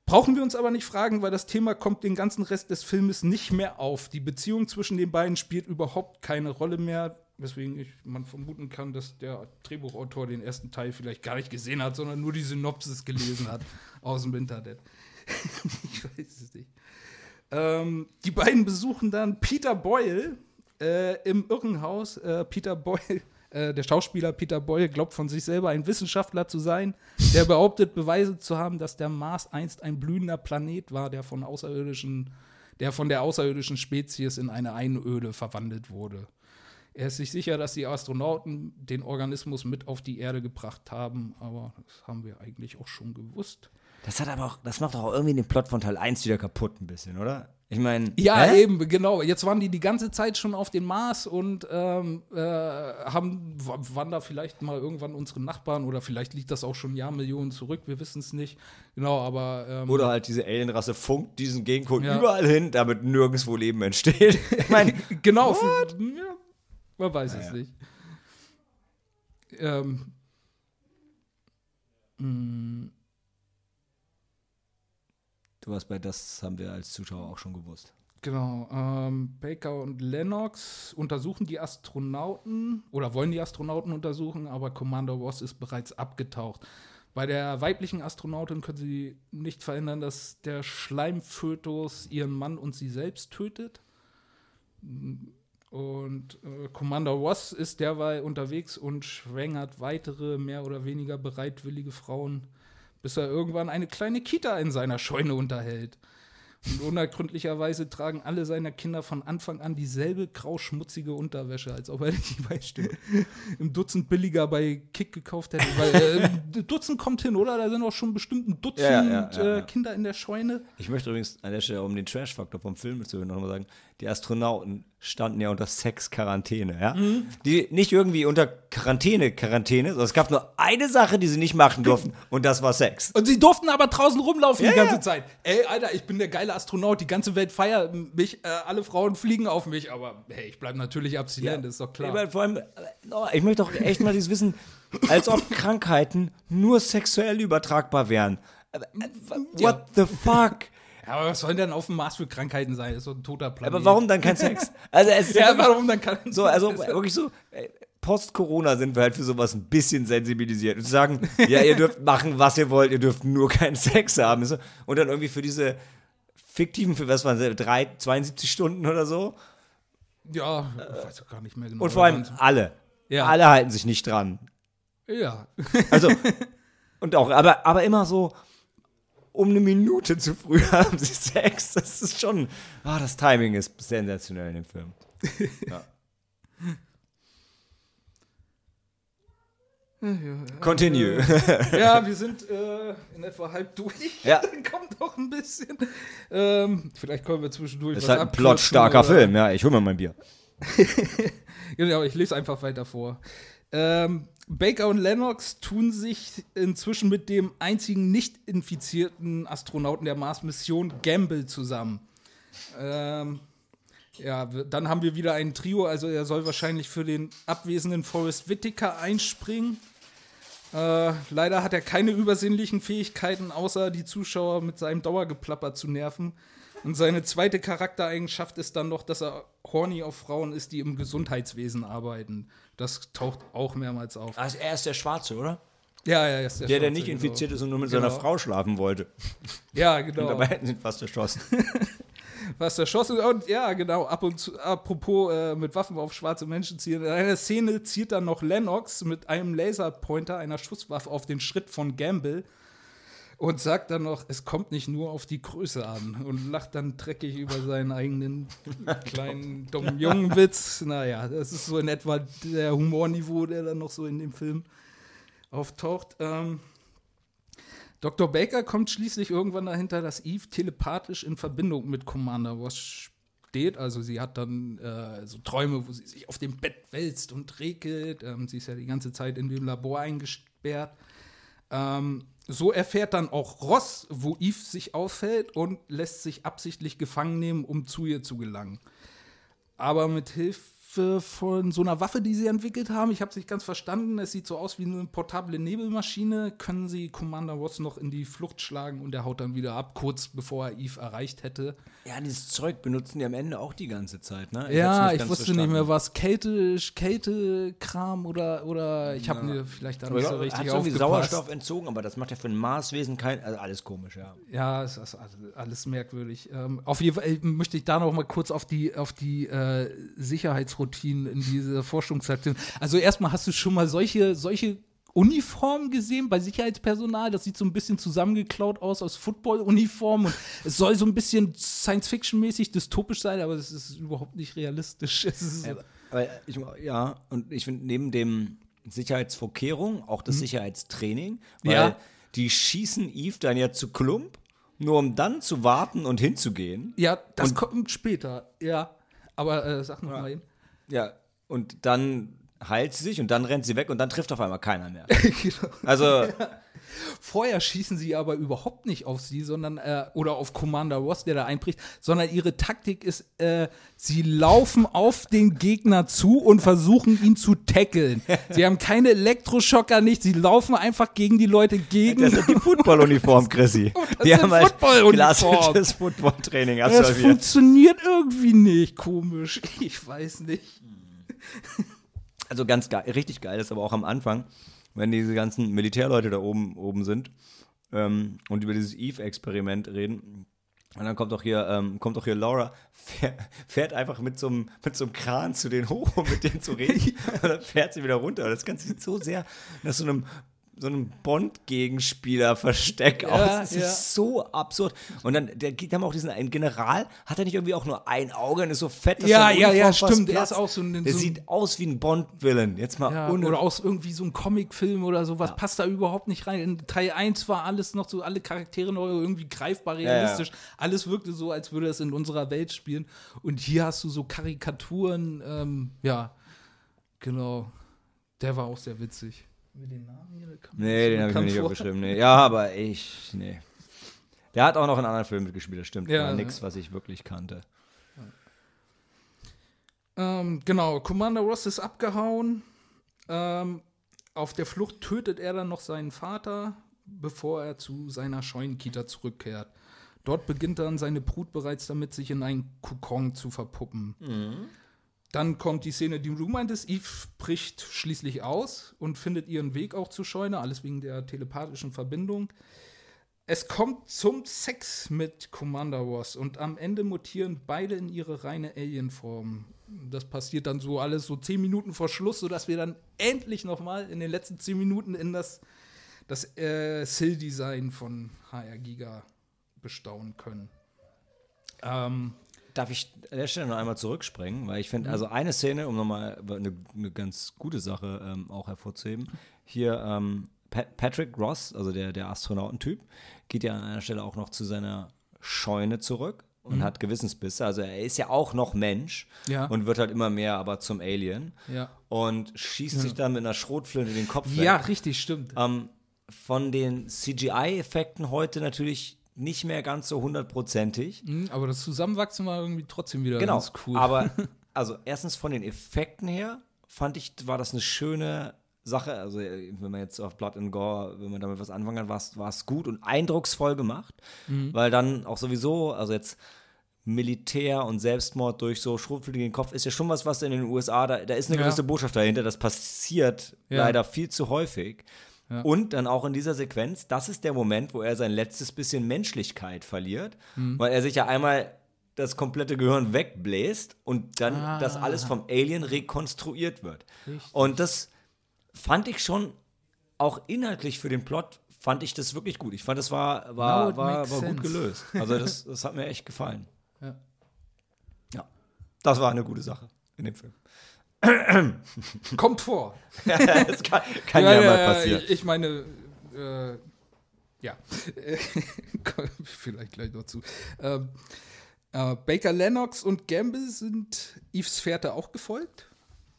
Brauchen wir uns aber nicht fragen, weil das Thema kommt den ganzen Rest des Filmes nicht mehr auf. Die Beziehung zwischen den beiden spielt überhaupt keine Rolle mehr, weswegen ich, man vermuten kann, dass der Drehbuchautor den ersten Teil vielleicht gar nicht gesehen hat, sondern nur die Synopsis gelesen hat aus dem Internet. ich weiß es nicht. Ähm, die beiden besuchen dann Peter Boyle äh, im Irrenhaus. Äh, Peter Boyle, äh, der Schauspieler Peter Boyle, glaubt von sich selber ein Wissenschaftler zu sein, der behauptet, Beweise zu haben, dass der Mars einst ein blühender Planet war, der von außerirdischen, der von der außerirdischen Spezies in eine Einöde verwandelt wurde. Er ist sich sicher, dass die Astronauten den Organismus mit auf die Erde gebracht haben, aber das haben wir eigentlich auch schon gewusst. Das hat aber auch, das macht doch auch irgendwie den Plot von Teil 1 wieder kaputt ein bisschen, oder? Ich meine. Ja, hä? eben, genau. Jetzt waren die die ganze Zeit schon auf dem Mars und ähm, äh, haben, wa- waren da vielleicht mal irgendwann unsere Nachbarn oder vielleicht liegt das auch schon Jahrmillionen zurück, wir wissen es nicht. Genau, aber ähm, Oder halt diese Alienrasse funkt diesen Gegencode Ja. überall hin, damit nirgendwo Leben entsteht. Ich meine, genau, für, ja, man weiß es Naja. nicht. Ähm, mh, du warst bei das haben wir als Zuschauer auch schon gewusst. Genau, ähm, Baker und Lennox untersuchen die Astronauten oder wollen die Astronauten untersuchen, aber Commander Ross ist bereits abgetaucht. Bei der weiblichen Astronautin können sie nicht verhindern, dass der Schleimfötus ihren Mann und sie selbst tötet. Und äh, Commander Ross ist derweil unterwegs und schwängert weitere, mehr oder weniger bereitwillige Frauen, bis er irgendwann eine kleine Kita in seiner Scheune unterhält. Und unergründlicherweise tragen alle seiner Kinder von Anfang an dieselbe grauschmutzige Unterwäsche, als ob er die bei im Dutzend billiger bei Kick gekauft hätte. Weil äh, Dutzend kommt hin, oder? Da sind auch schon bestimmt ein Dutzend Ja, ja, ja, ja. Äh, Kinder in der Scheune. Ich möchte übrigens an der Stelle, um den Trash-Faktor vom Film zu noch mal sagen, die Astronauten standen ja unter Sex-Quarantäne, ja? Mhm. Die nicht irgendwie unter Quarantäne-Quarantäne, sondern es gab nur eine Sache, die sie nicht machen durften, und das war Sex. Und sie durften aber draußen rumlaufen Ja, die ganze ja. Zeit. Ey, Alter, ich bin der geile Astronaut, die ganze Welt feiert mich, äh, alle Frauen fliegen auf mich, aber hey, ich bleibe natürlich abstinent, ist doch Ich, klar. meine, vor allem, äh, ich möchte doch echt mal dieses Wissen, als ob Krankheiten nur sexuell übertragbar wären. Aber, äh, What Ja. the fuck? Ja, aber was sollen denn auf dem Mars für Krankheiten sein? Das ist so ein toter Planet. Aber warum dann kein Sex? Also es ist Ja, warum dann kann So, also wirklich so, ey, Post-Corona sind wir halt für sowas ein bisschen sensibilisiert. Und zu sagen, ja, ihr dürft machen, was ihr wollt, ihr dürft nur keinen Sex haben. Und dann irgendwie für diese fiktiven, für was waren sie, drei, 72 Stunden oder so. Ja, ich weiß auch gar nicht mehr genau. Und vor allem alle. Ja. Alle halten sich nicht dran. Ja. Also, und auch, aber, aber immer so um eine Minute zu früh haben sie Sex. Das ist schon, ah, das Timing ist sensationell in dem Film. Ja. Continue. ja, wir sind äh, in etwa halb durch. Ja. Dann kommt noch ein bisschen. Ähm, vielleicht kommen wir zwischendurch Das ist halt ein plotstarker Film, ja. Ich hol mir mein Bier. Genau, ich lese einfach weiter vor. Ähm, Baker und Lennox tun sich inzwischen mit dem einzigen nicht infizierten Astronauten der Mars-Mission Gamble zusammen. Ähm, Ja, dann haben wir wieder ein Trio, also er soll wahrscheinlich für den abwesenden Forrest Whitaker einspringen. Äh, leider hat er keine übersinnlichen Fähigkeiten, außer die Zuschauer mit seinem Dauergeplapper zu nerven. Und seine zweite Charaktereigenschaft ist dann noch, dass er horny auf Frauen ist, die im Gesundheitswesen arbeiten. Das taucht auch mehrmals auf. Also er ist der Schwarze, oder? Ja, ja, ist der Der, der Schwarze, nicht genau. infiziert ist und nur mit Genau. seiner Frau schlafen wollte. Ja, Und genau. dabei hätten sie ihn fast erschossen. was erschossen und ja, genau, ab und zu, apropos äh, mit Waffen auf schwarze Menschen zielen. In einer Szene zielt dann noch Lennox mit einem Laserpointer, einer Schusswaffe auf den Schritt von Gamble und sagt dann noch, es kommt nicht nur auf die Größe an und lacht dann dreckig über seinen eigenen kleinen dummen jungen Witz. Naja, das ist so in etwa der Humorniveau, der dann noch so in dem Film auftaucht. Ähm, Dr. Baker kommt schließlich irgendwann dahinter, dass Eve telepathisch in Verbindung mit Commander Ross steht. Also sie hat dann äh, so Träume, wo sie sich auf dem Bett wälzt und regelt. Ähm, sie ist ja die ganze Zeit in dem Labor eingesperrt. Ähm, so erfährt dann auch Ross, wo Eve sich aufhält und lässt sich absichtlich gefangen nehmen, um zu ihr zu gelangen. Aber mit Hilfe von so einer Waffe, die sie entwickelt haben, ich habe es nicht ganz verstanden, es sieht so aus wie eine portable Nebelmaschine, können sie Commander Ross noch in die Flucht schlagen und er haut dann wieder ab, kurz bevor er Eve erreicht hätte. Ja, dieses Zeug benutzen die am Ende auch die ganze Zeit, ne? ja, hab's ich wusste verstanden. nicht mehr, was Kälte, Kältekram oder, oder ich habe mir vielleicht da Aber nicht so ja, richtig hat aufgepasst. Sauerstoff entzogen, aber das macht ja für ein Marswesen kein. Also alles komisch, ja. Ja, es ist alles- merkwürdig. Ähm, auf jeden Fall äh, möchte ich da noch mal kurz auf die, auf die äh, Sicherheitsroutinen in dieser Forschungsstation. Also erstmal hast du schon mal solche, solche Uniformen gesehen bei Sicherheitspersonal. Das sieht so ein bisschen zusammengeklaut aus aus Football-Uniformen. Und es soll so ein bisschen Science-Fiction-mäßig dystopisch sein, aber es ist überhaupt nicht realistisch. Ist so, Aber, aber ich, ja, und ich finde neben dem Sicherheitsvorkehrung auch das Sicherheitstraining, weil Mhm. Ja. die schießen Eve dann ja zu Klump, nur um dann zu warten und hinzugehen. ja, das Und- kommt später. Ja, aber äh, sag noch Ja. mal hin. Ja, und dann heilt sie sich und dann rennt sie weg und dann trifft auf einmal keiner mehr. genau. Also, Vorher schießen sie aber überhaupt nicht auf sie, sondern äh, oder auf Commander Ross, der da einbricht, sondern ihre Taktik ist, äh, sie laufen auf den Gegner zu und versuchen ihn zu tackeln. Sie haben keine Elektroschocker, nicht, sie laufen einfach gegen die Leute gegen. das ist die Footballuniform, Chrissy. Die haben halt Footballuniform. klassisches Footballtraining das absolviert. funktioniert irgendwie nicht, komisch. Ich weiß nicht. Also ganz geil, richtig geil ist aber auch am Anfang, wenn diese ganzen Militärleute da oben, oben sind ähm, und über dieses Eve-Experiment reden. Und dann kommt auch hier, ähm, kommt auch hier Laura, fährt, fährt einfach mit so, einem, mit so einem Kran zu denen hoch, um mit denen zu reden. und dann fährt sie wieder runter. Das Ganze sieht so sehr nach so einem, so einem Bond-Gegenspieler-Versteck aus. Das ja. ist so absurd. Und dann, der, die haben auch diesen einen General, hat er nicht irgendwie auch nur ein Auge und ist so fett, dass Ja, ja, ja, stimmt. Der platzt? ist auch so ein- Der so ein- sieht aus wie ein Bond-Villain. Jetzt mal Ja, oder aus irgendwie so einem Comicfilm oder sowas passt da überhaupt nicht rein. In Teil 1 war alles noch so, alle Charaktere noch irgendwie greifbar ja. realistisch. Alles wirkte so, als würde es in unserer Welt spielen. Und hier hast du so Karikaturen, ähm, ja, genau. Der war auch sehr witzig. Wir den Namen hier? Nee, den habe ich mir nicht vor. aufgeschrieben. Nee. Ja, aber ich, nee. Der hat auch noch in anderen Filmen mitgespielt, das stimmt. Ja, ja. nichts, was ich wirklich kannte. Ähm, genau, Commander Ross ist abgehauen. Ähm, auf der Flucht tötet er dann noch seinen Vater, bevor er zu seiner Scheunenkita zurückkehrt. Dort beginnt dann seine Brut bereits damit, sich in einen Kokon zu verpuppen. Dann kommt die Szene, die du meintest. Eve bricht schließlich aus und findet ihren Weg auch zur Scheune, alles wegen der telepathischen Verbindung. Es kommt zum Sex mit Commander Ross und am Ende mutieren beide in ihre reine Alienform. Das passiert dann so alles so zehn Minuten vor Schluss, sodass wir dann endlich noch mal in den letzten zehn Minuten in das, das äh, Sill-Design von HR Giga bestaunen können. Ähm, Darf ich an der Stelle noch einmal zurückspringen? Weil ich Mhm. finde, also eine Szene, um nochmal eine, eine ganz gute Sache ähm, auch hervorzuheben. Hier ähm, Pat Patrick Ross, also der, der Astronautentyp, geht ja an einer Stelle auch noch zu seiner Scheune zurück Mhm. und hat Gewissensbisse. Also er ist ja auch noch Mensch Ja. und wird halt immer mehr aber zum Alien. ja. Und schießt sich dann mit einer Schrotflinte den Kopf weg. ja, richtig, stimmt. Ähm, von den CGI-Effekten heute natürlich nicht mehr ganz so hundertprozentig. Mhm, aber das Zusammenwachsen war irgendwie trotzdem wieder Genau. ganz cool. Aber also erstens von den Effekten her fand ich, war das eine schöne Sache. Also äh, wenn man jetzt auf Blood and Gore, wenn man damit was anfangen kann, war es- gut und eindrucksvoll gemacht. Mhm. Weil dann auch sowieso, also jetzt Militär und Selbstmord durch so schrotflintigen Kopf ist ja schon was, was in den USA, da, da ist eine Ja. gewisse Botschaft dahinter. Das passiert Ja. leider viel zu häufig. Ja. Und dann auch in dieser Sequenz, das ist der Moment, wo er sein letztes bisschen Menschlichkeit verliert, Mhm. weil er sich ja einmal das komplette Gehirn wegbläst und dann Ah. das alles vom Alien rekonstruiert wird. Richtig. Und das fand ich schon auch inhaltlich für den Plot fand ich das wirklich gut. Ich fand, das war, war, it war, war gut gelöst. Also das, das hat mir echt gefallen. Ja. Ja, das war eine gute Sache in dem Film. Kommt vor. das kann, kann ja, mal passieren. Ich, ich meine, äh, ja, vielleicht gleich noch zu. Ähm, äh, Baker Lennox und Gamble sind Eves Fährte auch gefolgt,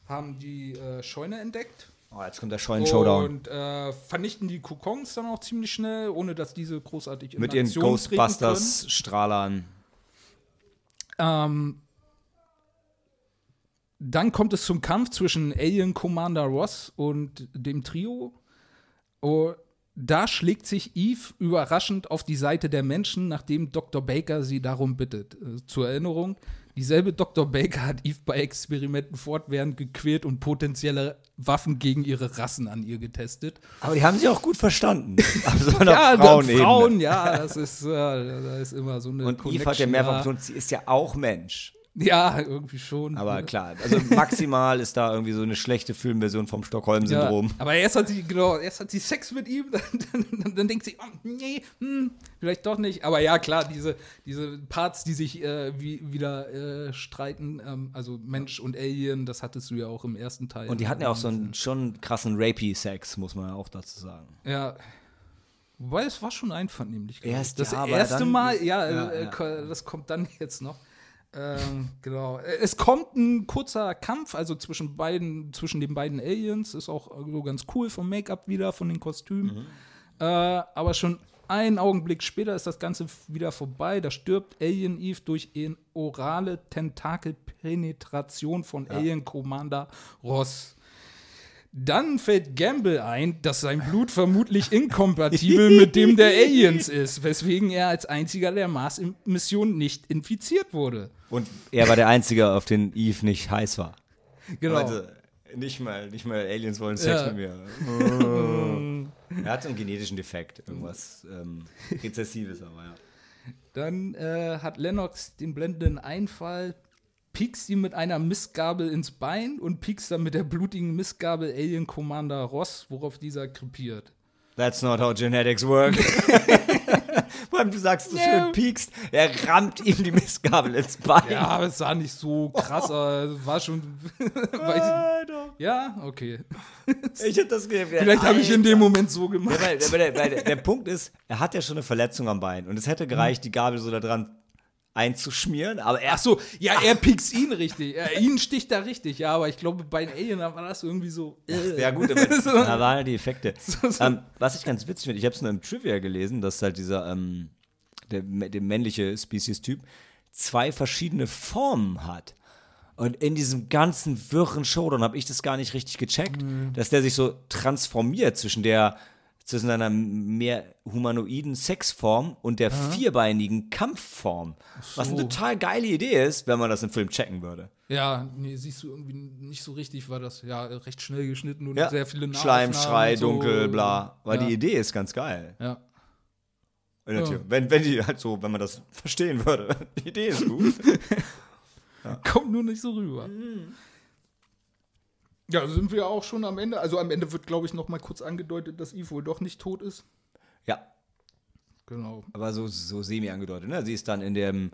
haben die äh, Scheune entdeckt Oh, jetzt kommt der Scheuen-Showdown. und äh, vernichten die Kokons dann auch ziemlich schnell, ohne dass diese großartig in Mit ihren Ghostbusters-Strahlern. Ähm, dann kommt es zum Kampf zwischen Alien Commander Ross und dem Trio. Oh, da schlägt sich Eve überraschend auf die Seite der Menschen, nachdem Dr. Baker sie darum bittet. Äh, zur Erinnerung, dieselbe Dr. Baker hat Eve bei Experimenten fortwährend gequält und potenzielle Waffen gegen ihre Rassen an ihr getestet. Aber die haben sich auch gut verstanden. Also ja, Frauenebene. Frauen, ja, das ist, äh, da ist immer so eine Und Eve hat ja Connection mehrfach betont, sie ist ja auch Mensch. Ja, irgendwie schon. Aber klar, also maximal ist da irgendwie so eine schlechte Filmversion vom Stockholm-Syndrom. Ja, aber erst hat sie, genau, erst hat sie Sex mit ihm, dann, dann, dann denkt sie, oh, nee, hm, vielleicht doch nicht. Aber ja, klar, diese, diese Parts, die sich äh, wie, wieder äh, streiten, ähm, also Mensch und Alien, das hattest du ja auch im ersten Teil. Und die hatten ja auch so einen schon krassen Rapey-Sex, muss man ja auch dazu sagen. Ja. Wobei, es war schon einvernehmlich. Erst das ja, erste dann- Mal, ja, Ja, äh, ja. ko- das kommt dann jetzt noch. Ähm, genau. Äh, Es kommt ein kurzer Kampf, also zwischen beiden, zwischen den beiden Aliens, ist auch so ganz cool vom Make-up wieder, von den Kostümen. Mhm. Äh, aber schon einen Augenblick später ist das Ganze wieder vorbei. Da stirbt Alien Eve durch orale Tentakelpenetration von Alien Commander Ross. Dann fällt Gamble ein, dass sein Blut vermutlich inkompatibel mit dem der Aliens ist, weswegen er als einziger der Mars-Mission nicht infiziert wurde. Und er war der Einzige, auf den Eve nicht heiß war. Genau. Also, nicht mal, nicht mal Aliens wollen Sex Ja. mit mir. Er hat so einen genetischen Defekt, irgendwas ähm, Rezessives, aber ja. Dann äh, hat Lennox den blendenden Einfall, piekst ihm mit einer Missgabel ins Bein und piekst dann mit der blutigen Missgabel Alien Commander Ross, worauf dieser krepiert. That's not how genetics work. Vor allem, du sagst so Ja. schön piekst, er rammt ihm die Missgabel ins Bein. Ja, aber es sah nicht so krass aus. War schon. ja, okay. Ich hätte das ge- Vielleicht habe ich in dem Moment so Ja, gemacht. weil, weil, der, weil der, der Punkt ist, er hat ja schon eine Verletzung am Bein und es hätte gereicht, die Gabel so da dran einzuschmieren, aber er Ach so, ja, er piekst ihn richtig. Er, ihn sticht da richtig, ja, aber ich glaube, bei den Alien war das irgendwie so. Äh. Ja, gut, aber So. da waren die Effekte. So, so. Ähm, was ich ganz witzig finde, ich habe es nur im Trivia gelesen, dass halt dieser, ähm, der, der männliche Species-Typ zwei verschiedene Formen hat. Und in diesem ganzen wirren Showdown habe ich das gar nicht richtig gecheckt, Mhm. dass der sich so transformiert zwischen der zwischen einer mehr humanoiden Sexform und der vierbeinigen Kampfform. Was eine so. total geile Idee ist, wenn man das im Film checken würde. Ja, nee, siehst du irgendwie nicht so richtig, war das ja recht schnell geschnitten und Ja. sehr viele Schleim, Schrei, so. dunkel, bla. Weil ja. die Idee ist ganz geil. Ja. In der Ja. Tür. Wenn, wenn die halt so, wenn man das verstehen würde. Die Idee ist gut. Kommt nur nicht so rüber. Ja, sind wir auch schon am Ende. Also am Ende wird, glaube ich, noch mal kurz angedeutet, dass Eve wohl doch nicht tot ist. ja, Genau. aber so, so semi angedeutet. Ne? Sie ist dann in dem,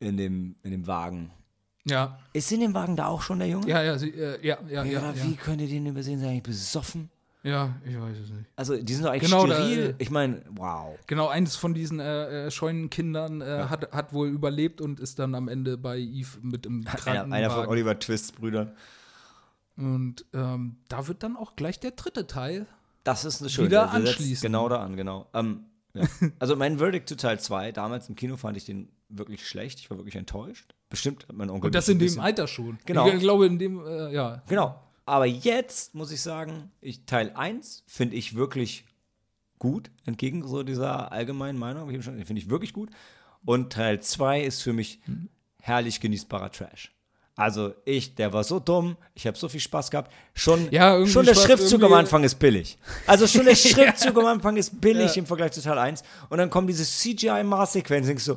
in dem, in dem Wagen. Ja, Ist in dem Wagen da auch schon der Junge? ja, ja, sie, äh, ja, ja, ja, Ja, ja, wie könnt ihr den übersehen? Sind eigentlich besoffen? ja, ich weiß es nicht. Also, die sind doch eigentlich Genau, da, steril. äh, ich meine, wow. Genau, eines von diesen äh, äh, Scheunenkindern äh, hat, hat wohl überlebt und ist dann am Ende bei Eve mit im Einer, Krankenwagen. einer von Oliver Twists Brüdern. Und ähm, da wird dann auch gleich der dritte Teil. Das ist eine schöne Wieder der setzt anschließen. Genau da an, genau. Ähm, Ja. Also mein Verdict zu Teil 2, damals im Kino fand ich den wirklich schlecht. Ich war wirklich enttäuscht. Bestimmt hat mein Onkel. Und das in dem Alter schon. Genau. Ich glaube, in dem, äh, ja. Genau. Aber jetzt muss ich sagen, ich, Teil 1 finde ich wirklich gut, entgegen so dieser allgemeinen Meinung. Finde ich wirklich gut. Und Teil 2 ist für mich herrlich genießbarer Trash. Also ich, der war so dumm, ich habe so viel Spaß gehabt. Schon, Ja, schon der Spaß Schriftzug am Anfang ist billig. Also schon der Schriftzug am Anfang ist billig Ja. im Vergleich zu Teil 1. Und dann kommen diese CGI-Maßsequenzen, denkst du,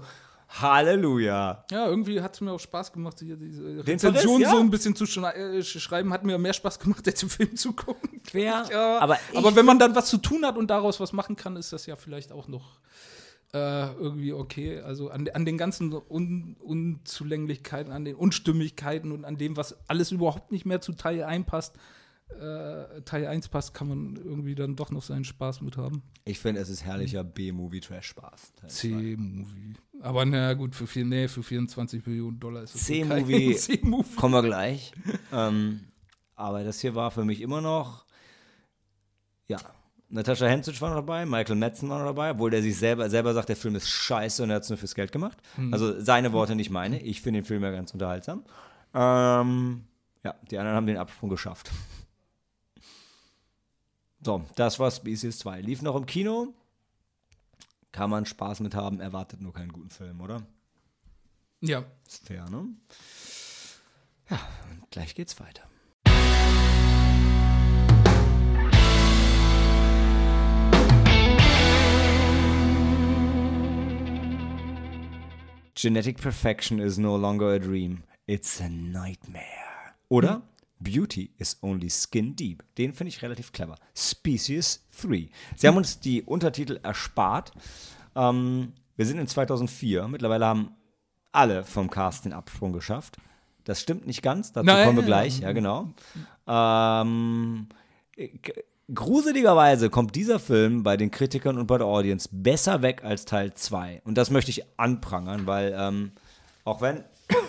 Halleluja. Ja, irgendwie hat es mir auch Spaß gemacht, hier diese Den Rezension ja. so ein bisschen zu äh, schreiben. Hat mir mehr Spaß gemacht, als den Film zu gucken. Quer, Ja, aber aber, wenn man dann was zu tun hat und daraus was machen kann, ist das ja vielleicht auch noch äh, irgendwie okay. Also an, an den ganzen Un Unzulänglichkeiten, an den Unstimmigkeiten und an dem, was alles überhaupt nicht mehr zu Teil 1 passt, äh, Teil 1 passt, kann man irgendwie dann doch noch seinen Spaß mit haben. Ich finde, es ist herrlicher B-Movie-Trash-Spaß. C-Movie. Aber na gut, für, vier, nee, für 24 Millionen Dollar ist es C-Movie. C-Movie. Kommen wir gleich. ähm, aber das hier war für mich immer noch, ja, Natascha Henstridge war noch dabei, Michael Madsen war noch dabei, obwohl der sich selber, selber sagt, der Film ist scheiße und er hat es nur fürs Geld gemacht. Also seine Worte, nicht meine. Ich finde den Film ja ganz unterhaltsam. Ähm, ja, die anderen haben den Absprung geschafft. So, das war Species 2. Lief noch im Kino. Kann man Spaß mit haben, erwartet nur keinen guten Film, oder? Ja. Ist fair, ne? Ja, und gleich geht's weiter. Genetic perfection is no longer a dream, it's a nightmare. Oder? Beauty is only skin deep. Den finde ich relativ clever. Species 3. Sie haben uns die Untertitel erspart. Ähm, wir sind in 2004. Mittlerweile haben alle vom Cast den Absprung geschafft. Das stimmt nicht ganz, dazu Nein. kommen wir gleich, ja genau. Ähm, gruseligerweise kommt dieser Film bei den Kritikern und bei der Audience besser weg als Teil 2. Und das möchte ich anprangern, weil ähm, auch wenn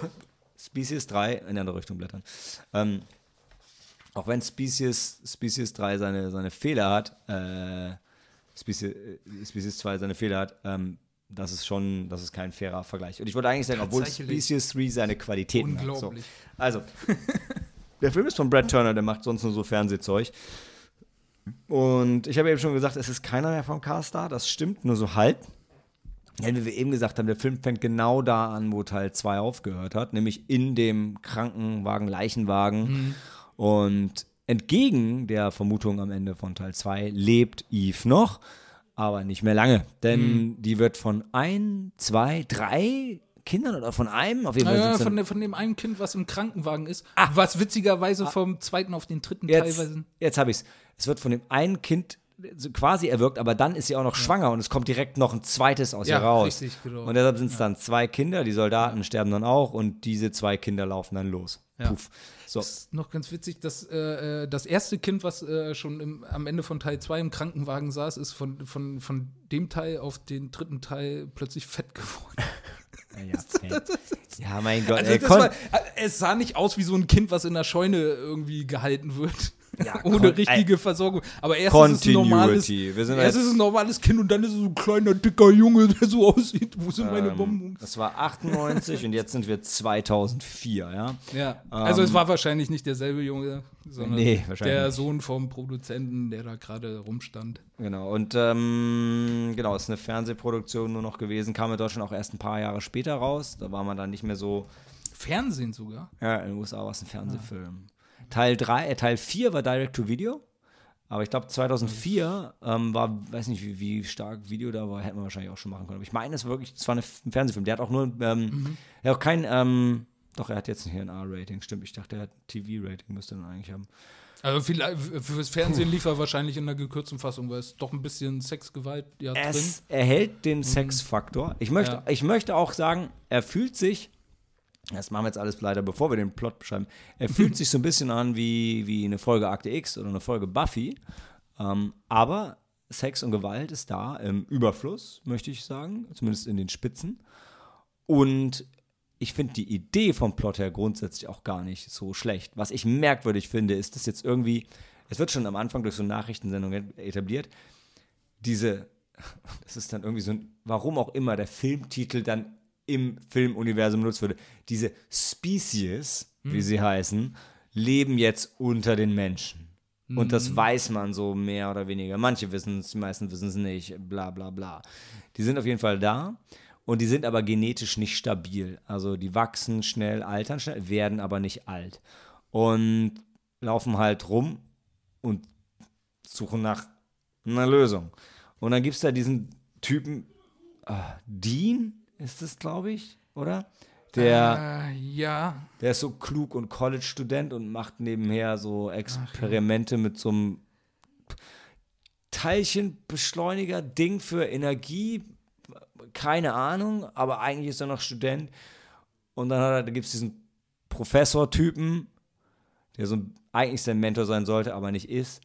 Species 3 in eine andere Richtung blättern, ähm, auch wenn Species, Species 3 seine, seine Fehler hat, äh, Species, äh, Species 2 seine Fehler hat, ähm, das ist schon, das ist kein fairer Vergleich. Und ich wollte eigentlich sagen, obwohl. Species 3 seine Qualitäten hat. So. Unglaublich. Also, der Film ist von Brad Turner, der macht sonst nur so Fernsehzeug. Und ich habe eben schon gesagt, es ist keiner mehr vom Cast da, das stimmt, nur so halb. Ja, wie wir eben gesagt haben, der Film fängt genau da an, wo Teil 2 aufgehört hat, nämlich in dem Krankenwagen, Leichenwagen. Und entgegen der Vermutung am Ende von Teil 2 lebt Eve noch, aber nicht mehr lange. Denn die wird von ein, zwei, drei Kindern oder von einem, auf jeden Fall dann- von, von dem einen Kind, was im Krankenwagen ist, was witzigerweise vom zweiten auf den dritten Jetzt, teilweise. jetzt habe ich es. Wird von dem einen Kind quasi erwirkt, aber dann ist sie auch noch schwanger und es kommt direkt noch ein zweites aus Ja, ihr raus. richtig, genau. Und deshalb sind es dann zwei Kinder, die Soldaten sterben dann auch und diese zwei Kinder laufen dann los. Ja. Puff. So. ist noch ganz witzig, dass äh, äh, das erste Kind, was äh, schon im, am Ende von Teil 2 im Krankenwagen saß, ist von, von, von dem Teil auf den dritten Teil plötzlich fett geworden. Ja, ja, ja, mein Gott. Also ey, das war, äh, es sah nicht aus wie so ein Kind, was in der Scheune irgendwie gehalten wird. Ja, Ohne richtige Versorgung. Aber erst ist es ein normales, Continuity. Wir sind erst ist es ein normales Kind und dann ist es so ein kleiner, dicker Junge, der so aussieht. Wo sind meine ähm, Bonbons? das war 98 und jetzt sind wir 2004, ja. Ja, also es war wahrscheinlich nicht derselbe Junge, sondern Ähm, Nee, der. Sohn vom Produzenten, der da gerade rumstand. Genau, und ähm, genau, ist eine Fernsehproduktion nur noch gewesen, kam in Deutschland auch erst ein paar Jahre später raus. Da war man dann nicht mehr so Fernsehen sogar. Ja, in den USA war es ein Fernsehfilm. Teil 3, äh, Teil 4 war Direct to Video. Aber ich glaube, 2004 ähm, war, weiß nicht, wie, wie stark Video da war, hätten wir wahrscheinlich auch schon machen können. Aber ich meine, es war wirklich, es war eine, ein Fernsehfilm. Der hat auch nur, ähm, er hat auch kein, ähm, doch, er hat jetzt hier ein R-Rating, stimmt. Ich dachte, er hat TV-Rating, müsste er dann eigentlich haben. Also vielleicht, fürs Fernsehen lief er wahrscheinlich in einer gekürzten Fassung, weil es doch ein bisschen Sexgewalt ja drin. Es erhält den Sexfaktor. Ich möchte, Ja. ich möchte auch sagen, er fühlt sich, das machen wir jetzt alles leider, bevor wir den Plot beschreiben, er fühlt sich so ein bisschen an wie, wie eine Folge Akte X oder eine Folge Buffy. Ähm, aber Sex und Gewalt ist da im Überfluss, möchte ich sagen, zumindest in den Spitzen. Und ich finde die Idee vom Plot her grundsätzlich auch gar nicht so schlecht. Was ich merkwürdig finde, ist, dass jetzt irgendwie, es wird schon am Anfang durch so Nachrichtensendungen etabliert, diese das ist dann irgendwie so ein, warum auch immer der Filmtitel dann im Filmuniversum benutzt würde. Diese Species, wie sie heißen, leben jetzt unter den Menschen. Und das weiß man so mehr oder weniger. Manche wissen es, die meisten wissen es nicht, bla bla bla. Die sind auf jeden Fall da und die sind aber genetisch nicht stabil. Also die wachsen schnell, altern schnell, werden aber nicht alt. Und laufen halt rum und suchen nach einer Lösung. Und dann gibt es da diesen Typen, ah, Dean ist es, glaube ich, oder? Der, Äh, ja. der ist so klug und College-Student und macht nebenher so Experimente mit so einem Teilchenbeschleuniger-Ding für Energie. Keine Ahnung, aber eigentlich ist er noch Student. Und dann hat er, da gibt es diesen Professor-Typen, der so eigentlich sein Mentor sein sollte, aber nicht ist.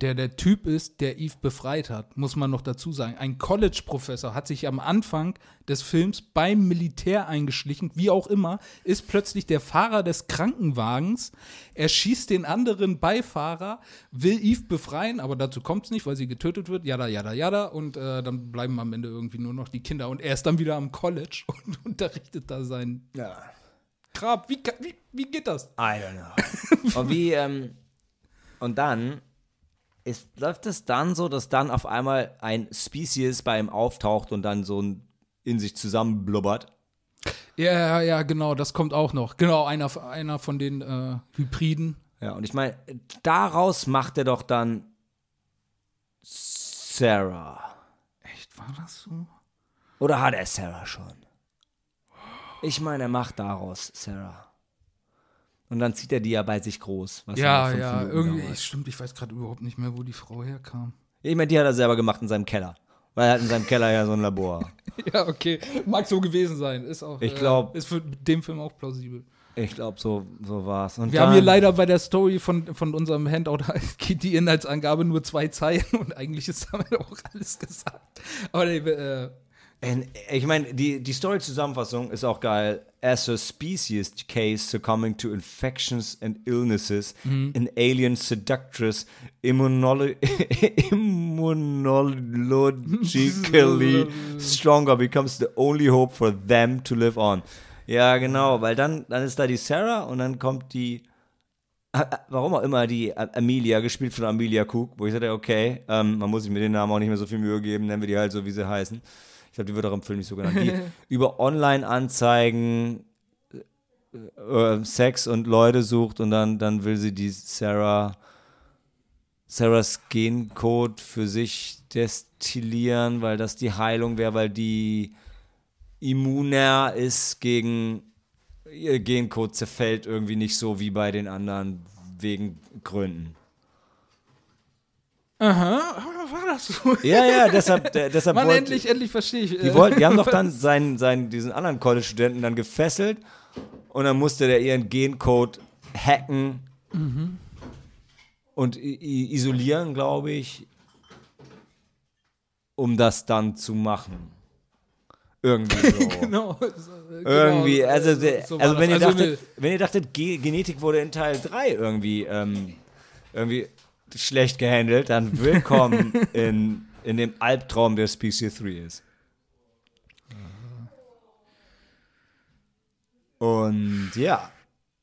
Der der Typ ist, der Eve befreit hat, muss man noch dazu sagen. Ein College-Professor hat sich am Anfang des Films beim Militär eingeschlichen, wie auch immer, ist plötzlich der Fahrer des Krankenwagens. Er schießt den anderen Beifahrer, will Eve befreien, aber dazu kommt es nicht, weil sie getötet wird. Jada, jada, jada. Und äh, dann bleiben am Ende irgendwie nur noch die Kinder. Und er ist dann wieder am College und unterrichtet da seinen Ja. Grab. Wie, wie, wie geht das? I don't know. und wie, ähm, und dann ist, läuft es dann so, dass dann auf einmal ein Species bei ihm auftaucht und dann so ein in sich zusammenblubbert. Ja, ja, ja, genau, das kommt auch noch. Genau, einer, einer von den äh, Hybriden. Ja, und ich meine, daraus macht er doch dann Sarah. Echt, war das so? Oder hat er Sarah schon? Ich meine, er macht daraus Sarah. Und dann zieht er die ja bei sich groß. Ja, ja, Minuten irgendwie, dauert. stimmt, ich weiß gerade überhaupt nicht mehr, wo die Frau herkam. Ich meine, die hat er selber gemacht in seinem Keller. Weil er hat in seinem Keller ja so ein Labor. Ja, okay, mag so gewesen sein, ist auch, Ich glaub- äh, ist für den Film auch plausibel. Ich glaube, so, so war es. Wir haben hier leider bei der Story von, von unserem Handout geht die Inhaltsangabe nur zwei Zeilen und eigentlich ist damit auch alles gesagt. Aber nee, äh, Ich meine, die, die Story-Zusammenfassung ist auch geil. As a species case succumbing to infections and illnesses, an alien seductress immunolo immunologically stronger becomes the only hope for them to live on. Ja, genau, weil dann, dann ist da die Sarah und dann kommt die, äh, äh, warum auch immer, die A- Amelia, gespielt von Amelia Cook, wo ich sagte, okay, ähm, man muss sich mit den Namen auch nicht mehr so viel Mühe geben, nennen wir die halt so, wie sie heißen. Ich glaube, die wird auch im Film nicht so genannt. Die über Online-Anzeigen äh, Sex und Leute sucht und dann, dann will sie die Sarah, Sarahs Gencode für sich destillieren, weil das die Heilung wäre, weil die immuner ist gegen ihr Gencode zerfällt irgendwie nicht so wie bei den anderen wegen Gründen. Aha, war das so? Ja, ja, deshalb, äh, deshalb Mann, wollte- endlich, endlich verstehe ich. Die, wollten, die haben doch dann seinen, seinen, diesen anderen College-Studenten dann gefesselt und dann musste der ihren Gencode hacken und i- i- isolieren, glaube ich, um das dann zu machen. Irgendwie so. genau. so, äh, Irgendwie, genau, also, äh, so also wenn, ihr Also dachtet, wenn ihr dachtet, Ge Genetik wurde in Teil 3 irgendwie, ähm, irgendwie schlecht gehandelt, dann willkommen in, in dem Albtraum, der Species 3 ist. Und ja,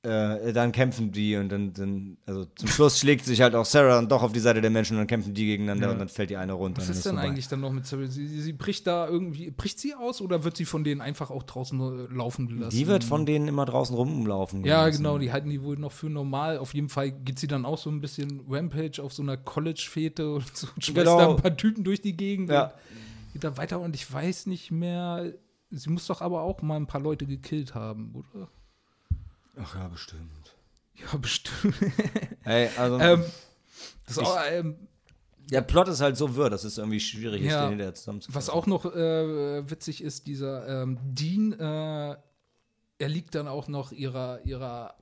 äh, dann kämpfen die und dann, dann, also zum Schluss schlägt sich halt auch Sarah dann doch auf die Seite der Menschen und dann kämpfen die gegeneinander Ja. und dann fällt die eine runter. Was ist dann denn vorbei. eigentlich dann noch mit Sarah? Sie, sie, bricht da irgendwie, bricht sie aus oder wird sie von denen einfach auch draußen äh, laufen gelassen? Die wird von denen immer draußen rumlaufen. Ja, gelassen. genau, die halten die wohl noch für normal. Auf jeden Fall geht sie dann auch so ein bisschen Rampage auf so einer College-Fete und so und Genau. da ein paar Typen durch die Gegend Ja. und geht dann weiter und ich weiß nicht mehr. Sie muss doch aber auch mal ein paar Leute gekillt haben, oder? Ach ja, bestimmt. Ja, bestimmt. Hey, also, ähm, das ist Ich- auch, ähm, der Plot ist halt so wirr, dass es irgendwie schwierig ist, Ja. den hinterher zusammenzufassen. Was auch noch äh, witzig ist, dieser ähm, Dean, äh, er liegt dann auch noch ihrer, ihrer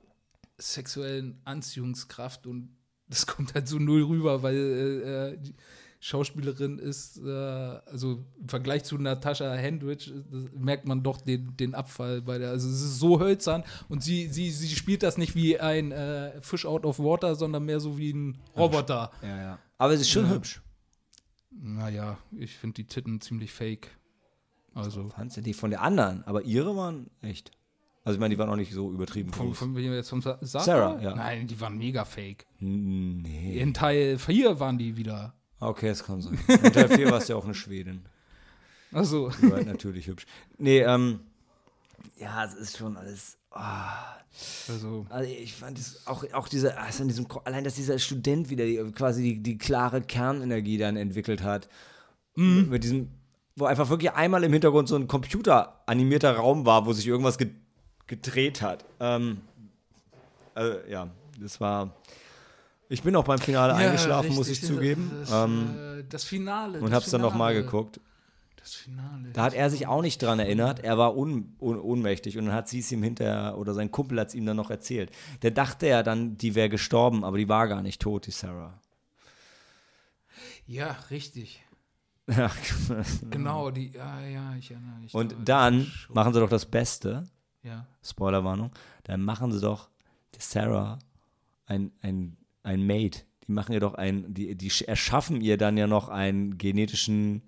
sexuellen Anziehungskraft und das kommt halt so null rüber, weil äh, äh, die Schauspielerin ist, äh, also im Vergleich zu Natascha Hendrich, äh, merkt man doch den, den Abfall bei der, also es ist so hölzern und sie, sie, sie spielt das nicht wie ein äh, Fish out of water, sondern mehr so wie ein Roboter. Ja, ja. Aber es ist schon Ja. hübsch. Naja, ich finde die Titten ziemlich fake. Also. Fandst du die von der anderen? Aber ihre waren echt. Also ich meine, die waren auch nicht so übertrieben Von, groß. von wem jetzt von Sa- Sarah? Sarah, ja. Nein, die waren mega fake. nee. In Teil 4 waren die wieder. Okay, das kann sein. In Teil 4 warst du ja auch eine Schwedin. Also, Die war halt natürlich hübsch. Nee, ähm, ja, es ist schon alles. ah. also Also ich fand es auch, auch diese, also diesem, allein, dass dieser Student wieder die, quasi die, die klare Kernenergie dann entwickelt hat. Mit diesem, wo einfach wirklich einmal im Hintergrund so ein computeranimierter Raum war, wo sich irgendwas ge gedreht hat. Ähm, also, ja, das war. Ich bin auch beim Finale eingeschlafen, muss ich richtig, zugeben. Das, ähm, äh, das Finale. und das hab's dann nochmal geguckt. Das Finale. Da hat er sich auch nicht dran erinnert. Er war un, un, ohnmächtig und dann hat sie es ihm hinterher, oder sein Kumpel hat es ihm dann noch erzählt. Der dachte ja dann, die wäre gestorben, aber die war gar nicht tot, die Sarah. Ja, richtig. Ja. Genau, die, ja, ja, ich erinnere mich. und dann machen sie doch das Beste, Ja. Spoilerwarnung, dann machen sie doch Sarah ein, ein, ein Mate. Die machen ihr doch ein, die, die erschaffen ihr dann ja noch einen genetischen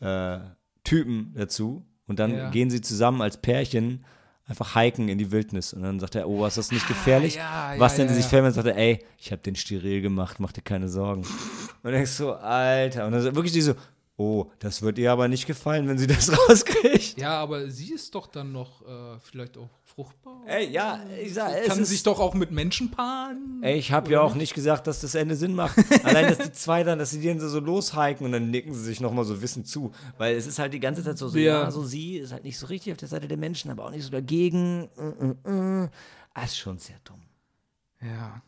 äh, Typen dazu und dann Ja. gehen sie zusammen als Pärchen einfach hiken in die Wildnis und dann sagt er, oh, ist das nicht gefährlich? ja, ja, was denn ja, sie sich ja. fällt und sagt er, ey, ich habe den steril gemacht, mach dir keine Sorgen. Und dann denkst du, Alter, und dann wirklich die so, oh, das wird ihr aber nicht gefallen, wenn sie das rauskriegt. Ja, aber sie ist doch dann noch äh, vielleicht auch fruchtbar. Ey, ja, ich sag, es Kann sich doch auch mit Menschen paaren. Ey, ich habe ja auch nicht gesagt, dass das Ende Sinn macht. Allein, dass die zwei dann, dass sie die dann so loshiken und dann nicken sie sich nochmal so wissend zu. Weil es ist halt die ganze Zeit so, so Ja. ja, so sie ist halt nicht so richtig auf der Seite der Menschen, aber auch nicht so dagegen. Mm, mm, mm. Ah, ist schon sehr dumm. Ja.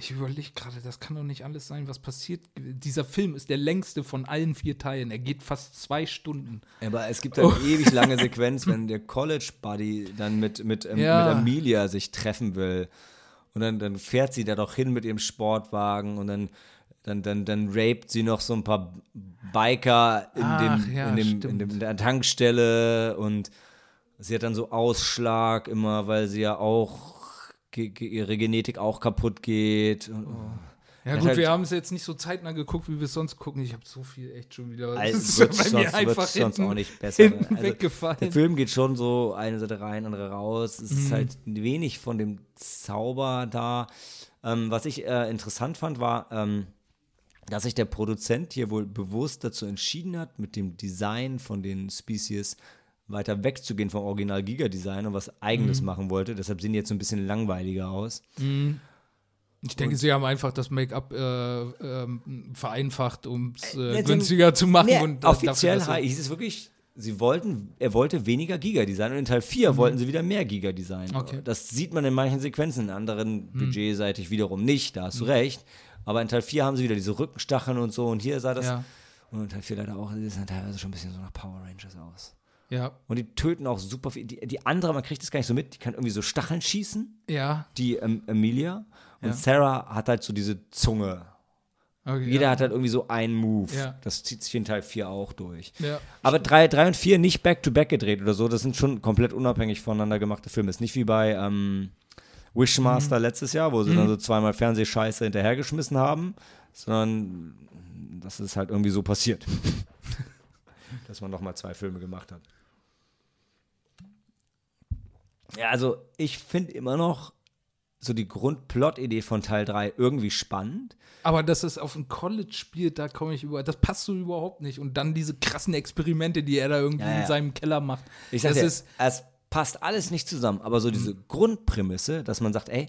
Ich überlege gerade, das kann doch nicht alles sein, was passiert. Dieser Film ist der längste von allen vier Teilen. Er geht fast zwei Stunden. Aber es gibt halt eine ewig lange Sequenz, wenn der College Buddy dann mit, mit, ähm, Ja. mit Amelia sich treffen will. Und dann, dann fährt sie da doch hin mit ihrem Sportwagen und dann, dann, dann, dann raped sie noch so ein paar Biker in, Ach, dem, ja, in, dem, in, dem, in der Tankstelle und sie hat dann so Ausschlag immer, weil sie ja auch ihre Genetik auch kaputt geht. Und, Ja, Das gut, halt- wir haben es jetzt nicht so zeitnah geguckt, wie wir es sonst gucken. Ich habe so viel echt schon wieder. Also, mir sonst, sonst auch nicht besser. Also, Der. Film geht schon so eine Seite rein, andere raus. Es Mhm. ist halt wenig von dem Zauber da. Ähm, was ich äh, interessant fand, war, ähm, dass sich der Produzent hier wohl bewusst dazu entschieden hat, mit dem Design von den Species weiter wegzugehen vom Original Giga-Design und was Mhm. Eigenes machen wollte. Deshalb sehen die jetzt so ein bisschen langweiliger aus. Ich denke, sie haben einfach das Make-up äh, ähm, vereinfacht, um es äh, günstiger zu machen. Nee, und offiziell dafür, sie- hieß es wirklich, sie wollten, er wollte weniger Giga-Design und in Teil 4 wollten sie wieder mehr Giga-Design. Mhm. Okay. Mhm. Das sieht man in manchen Sequenzen, in anderen budgetseitig wiederum nicht, da hast du recht. Aber in Teil 4 haben sie wieder diese Rückenstacheln und so und hier sah das, Ja. und in Teil 4 leider auch, das sah teilweise schon ein bisschen so nach Power Rangers aus. Ja, Und die töten auch super viel. Die, die andere, man kriegt das gar nicht so mit, die kann irgendwie so Stacheln schießen, ja. die ähm, Emilia. Und Ja. Sarah hat halt so diese Zunge. Okay, Jeder ja. hat halt irgendwie so einen Move. Ja. Das zieht sich in Teil 4 auch durch. Ja. Aber 3 drei und 4 nicht back-to-back gedreht oder so. Das sind schon komplett unabhängig voneinander gemachte Filme. Ist nicht wie bei ähm, Wishmaster letztes Jahr, wo sie dann so zweimal Fernsehscheiße hinterhergeschmissen haben, sondern das ist halt irgendwie so passiert. Dass man nochmal zwei Filme gemacht hat. Ja, also ich finde immer noch so die Grundplot-Idee von Teil 3 irgendwie spannend. Aber dass es auf dem College spielt, da komme ich über. Das passt so überhaupt nicht. Und dann diese krassen Experimente, die er da irgendwie Ja, ja. in seinem Keller macht. Ich sag das dir, ist, es passt alles nicht zusammen, aber so diese Grundprämisse, dass man sagt, ey,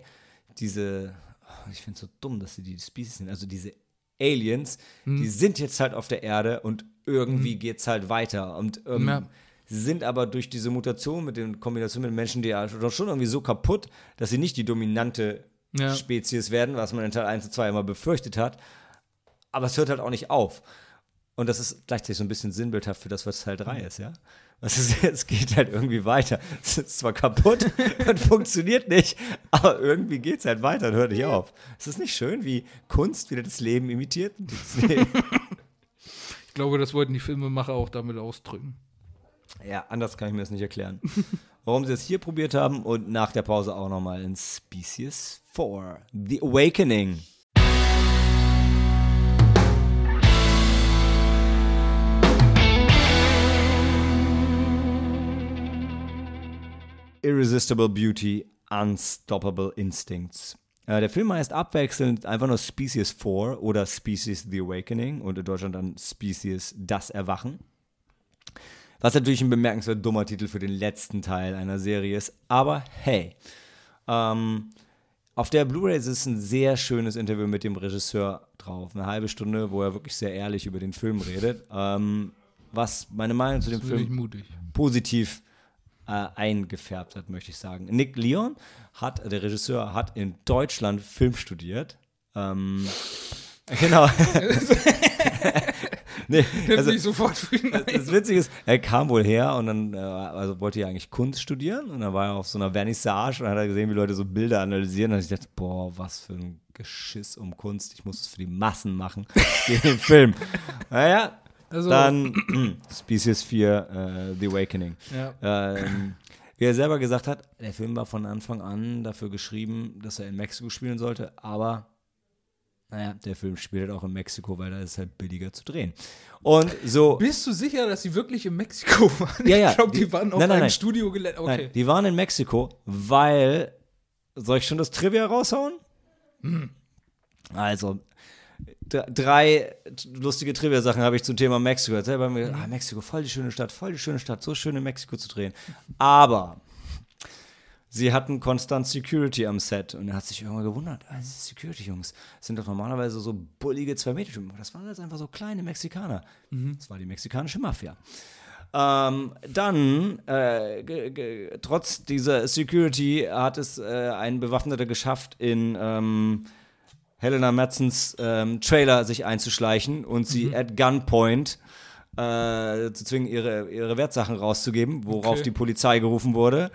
diese, oh, ich finde es so dumm, dass sie die Species sind, also diese Aliens, die sind jetzt halt auf der Erde und irgendwie geht's halt weiter und ähm, Ja. Sie sind aber durch diese Mutation mit den Kombination mit den Menschen, die ja schon irgendwie so kaputt, dass sie nicht die dominante Ja. Spezies werden, was man in Teil 1 und 2 immer befürchtet hat, aber es hört halt auch nicht auf. Und das ist gleichzeitig so ein bisschen sinnbildhaft für das, was Teil 3 ist, ja? Was ist, es geht halt irgendwie weiter. Es ist zwar kaputt und funktioniert nicht, aber irgendwie geht es halt weiter und hört nicht auf. Es ist nicht schön, wie Kunst wieder das Leben imitiert. Das Leben. ich glaube, das wollten die Filmemacher auch damit ausdrücken. Ja, anders kann ich mir das nicht erklären. Warum sie es hier probiert haben und nach der Pause auch nochmal in Species 4, The Awakening. Irresistible Beauty, Unstoppable Instincts. Äh, der Film heißt abwechselnd einfach nur Species 4 oder Species The Awakening und in Deutschland dann Species Das Erwachen. Was natürlich ein bemerkenswert dummer Titel für den letzten Teil einer Serie ist. Aber hey, ähm, auf der Blu-ray ist ein sehr schönes Interview mit dem Regisseur drauf. Eine halbe Stunde, wo er wirklich sehr ehrlich über den Film redet. Ähm, was meine Meinung zu dem Film mutig. positiv äh, eingefärbt hat, möchte ich sagen. Nick Leon hat, der Regisseur, hat in Deutschland Film studiert. Ähm, genau. nee, also, ich sofort für ihn Das Witzige ist, er kam wohl her und dann äh, also wollte er eigentlich Kunst studieren und dann war er auf so einer Vernissage und hat er gesehen, wie Leute so Bilder analysieren. Und ich dachte, boah, was für ein Geschiss um Kunst. Ich muss es für die Massen machen, den Film. Naja, also, dann Species 4, uh, The Awakening. Ja. Ähm, wie er selber gesagt hat, der Film war von Anfang an dafür geschrieben, dass er in Mexiko spielen sollte, aber naja, der Film spielt halt auch in Mexiko, weil da ist halt billiger zu drehen. Und so. Bist du sicher, dass sie wirklich in Mexiko waren? Ja, ja. Ich glaube, die, die, waren auf nein, nein, einem nein. Studio gelandet. Okay. Nein, die waren in Mexiko, weil. Soll ich schon das Trivia raushauen? Hm. Also, drei lustige Trivia-Sachen habe ich zum Thema Mexiko. Erzähl bei mir, ah, Mexiko, voll die schöne Stadt, voll die schöne Stadt, so schön in Mexiko zu drehen. Aber sie hatten konstant Security am Set und er hat sich irgendwann gewundert, ah, Security-Jungs sind doch normalerweise so bullige zwei Meter Typen. Das waren jetzt einfach so kleine Mexikaner. Mhm. Das war die mexikanische Mafia. Ähm, dann, äh, trotz dieser Security, hat es äh, ein Bewaffneter geschafft, in ähm, Helena Madsens ähm, Trailer sich einzuschleichen und sie mhm. at Gunpoint äh, zu zwingen, ihre, ihre Wertsachen rauszugeben, worauf okay. die Polizei gerufen wurde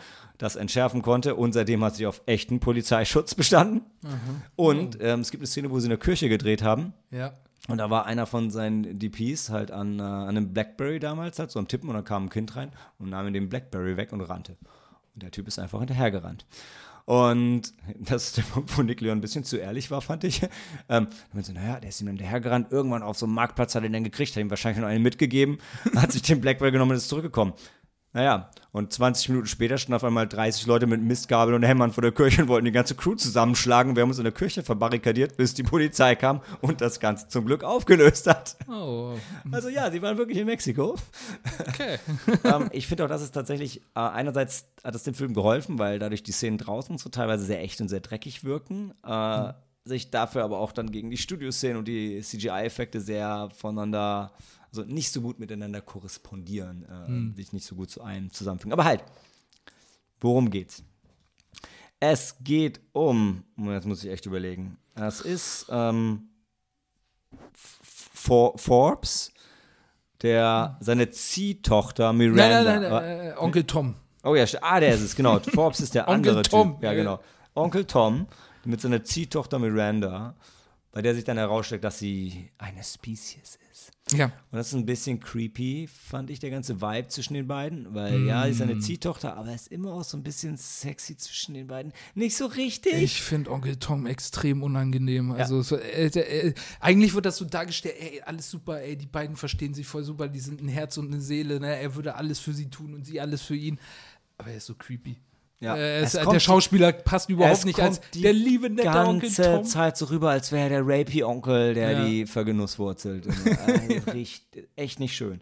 das entschärfen konnte und seitdem hat sie auf echten Polizeischutz bestanden. Mhm. Und ähm, es gibt eine Szene, wo sie in der Kirche gedreht haben. Ja. Und da war einer von seinen DPs halt an, äh, an einem Blackberry damals, halt so am Tippen und dann kam ein Kind rein und nahm den Blackberry weg und rannte. Und der Typ ist einfach hinterhergerannt. Und das ist der Punkt, wo Nick Leon ein bisschen zu ehrlich war, fand ich. Ähm, dann so, naja, der ist ihm hinterhergerannt. Irgendwann auf so einem Marktplatz hat er ihn dann gekriegt, hat ihm wahrscheinlich noch einen mitgegeben, hat sich den Blackberry genommen und ist zurückgekommen. Naja, und 20 Minuten später standen auf einmal 30 Leute mit Mistgabeln und Hämmern vor der Kirche und wollten die ganze Crew zusammenschlagen. Wir haben uns in der Kirche verbarrikadiert, bis die Polizei kam und das Ganze zum Glück aufgelöst hat. Oh. Also ja, sie waren wirklich in Mexiko. Okay. ähm, ich finde auch, dass es tatsächlich, äh, einerseits hat es dem Film geholfen, weil dadurch die Szenen draußen so teilweise sehr echt und sehr dreckig wirken. Äh, mhm. Sich dafür aber auch dann gegen die Studioszenen und die CGI-Effekte sehr voneinander also nicht so gut miteinander korrespondieren, äh, hm. sich nicht so gut zu einem zusammenfügen. Aber halt, worum geht's? Es geht um, jetzt muss ich echt überlegen, es ist ähm, For Forbes, der seine Ziehtochter Miranda. Nein, nein, nein, nein äh, Onkel Tom. Oh ja, ah, der ist es, genau. Forbes ist der andere Onkel Tom. Typ. Ja, genau. Onkel Tom mit seiner Ziehtochter Miranda, bei der sich dann herausstellt, dass sie eine Spezies ist. Ja. Und das ist ein bisschen creepy, fand ich, der ganze Vibe zwischen den beiden. Weil mm. ja, sie ist eine Ziehtochter, aber er ist immer auch so ein bisschen sexy zwischen den beiden. Nicht so richtig. Ich finde Onkel Tom extrem unangenehm. Ja. Also so, äh, äh, eigentlich wird das so dargestellt, ey, alles super, ey, die beiden verstehen sich voll super, die sind ein Herz und eine Seele, ne? Er würde alles für sie tun und sie alles für ihn. Aber er ist so creepy. Ja. Äh, es, der Schauspieler passt überhaupt nicht als der liebe nette Onkel Tom. ganze Zeit so rüber, als wäre der Rapey-Onkel, der ja. die vergenusswurzelt. also, riecht echt nicht schön.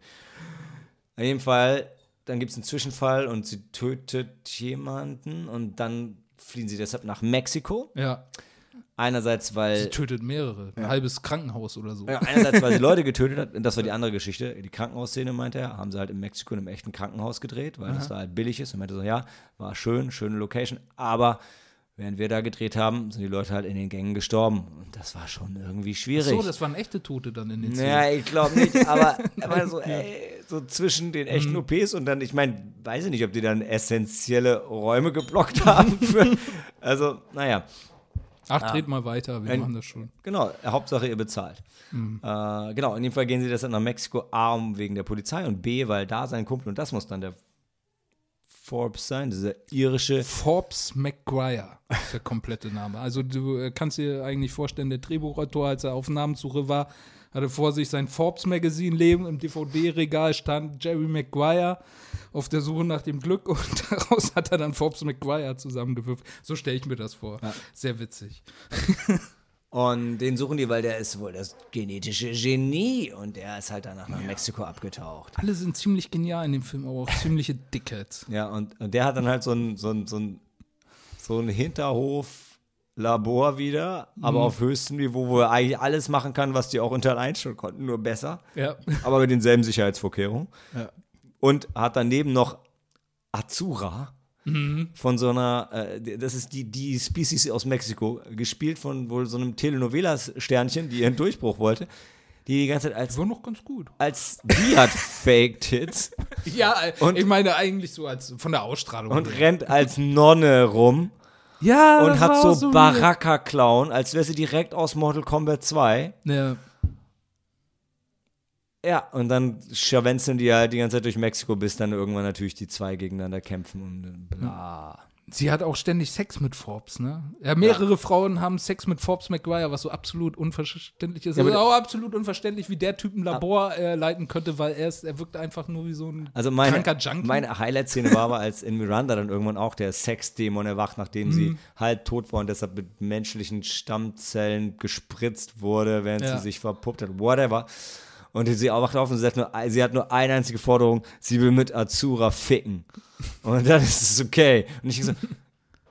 In jedem Fall, dann gibt es einen Zwischenfall und sie tötet jemanden und dann fliehen sie deshalb nach Mexiko. Ja. Einerseits, weil. Sie tötet mehrere. Ein ja. halbes Krankenhaus oder so. Ja, einerseits, weil sie Leute getötet hat. Das war die andere Geschichte. Die Krankenhausszene, meinte er, haben sie halt in Mexiko in einem echten Krankenhaus gedreht, weil Aha. das da halt billig ist. Und meinte so, ja, war schön, schöne Location. Aber während wir da gedreht haben, sind die Leute halt in den Gängen gestorben. Und das war schon irgendwie schwierig. Ach so, das waren echte Tote dann in den Szenen. Ja, ich glaube nicht. Aber, aber so, ey, so zwischen den echten mhm. OPs und dann, ich meine, weiß ich nicht, ob die dann essentielle Räume geblockt haben. Für, also, naja. Ach, dreht mal weiter, wir ein, machen das schon. Genau, Hauptsache ihr bezahlt. Mhm. Äh, genau, in dem Fall gehen sie das dann nach Mexiko, A, um wegen der Polizei und B, weil da sein Kumpel, und das muss dann der Forbes sein, dieser irische. Forbes McGuire ist der komplette Name. Also du äh, kannst dir eigentlich vorstellen, der Drehbuchautor, als er auf Namenssuche war, hatte vor sich sein Forbes Magazine Leben. Im DVD-Regal stand Jerry Maguire auf der Suche nach dem Glück und daraus hat er dann Forbes Maguire zusammengewürfelt. So stelle ich mir das vor. Ja. Sehr witzig. Und den suchen die, weil der ist wohl das genetische Genie und der ist halt danach nach Mexiko abgetaucht. Alle sind ziemlich genial in dem Film, aber auch ziemliche Dickheads. Ja, und, und der hat dann halt so ein, so ein, so ein, so ein Hinterhof-Labor wieder, aber auf höchstem Niveau, wo er eigentlich alles machen kann, was die auch unter 1 schon konnten, nur besser. Ja. aber mit denselben Sicherheitsvorkehrungen. Ja. Und hat daneben noch Azura von so einer, äh, das ist die, die Species aus Mexiko, gespielt von wohl so einem Telenovelas-Sternchen, die ihren Durchbruch wollte, die die ganze Zeit als, War noch ganz gut. als die hat Fake-Tits Ja, Und- ich meine eigentlich so als von der Ausstrahlung. und rennt als Nonne rum ja, und hat so, so Baraka-Clown, als wäre sie direkt aus Mortal Kombat 2. Ja. Ja, und dann scharwenzeln die halt die ganze Zeit durch Mexiko, bis dann irgendwann natürlich die zwei gegeneinander kämpfen und bla. Sie hat auch ständig Sex mit Forbes, ne? Ja, mehrere Frauen haben Sex mit Forbes McGuire, was so absolut unverständlich ist. Ja, also auch absolut unverständlich, wie der Typ ein Labor äh, leiten könnte, weil er ist, er wirkt einfach nur wie so ein Also meine, kranker Junkie. meine Highlight-Szene war aber, als in Miranda dann irgendwann auch der Sexdämon erwacht, nachdem Mhm. sie halb tot war und deshalb mit menschlichen Stammzellen gespritzt wurde, während Ja. sie sich verpuppt hat, whatever. Und sie wacht auf und sie hat, nur, sie hat nur eine einzige Forderung, sie will mit Azura ficken. Und dann ist es okay. Und ich so,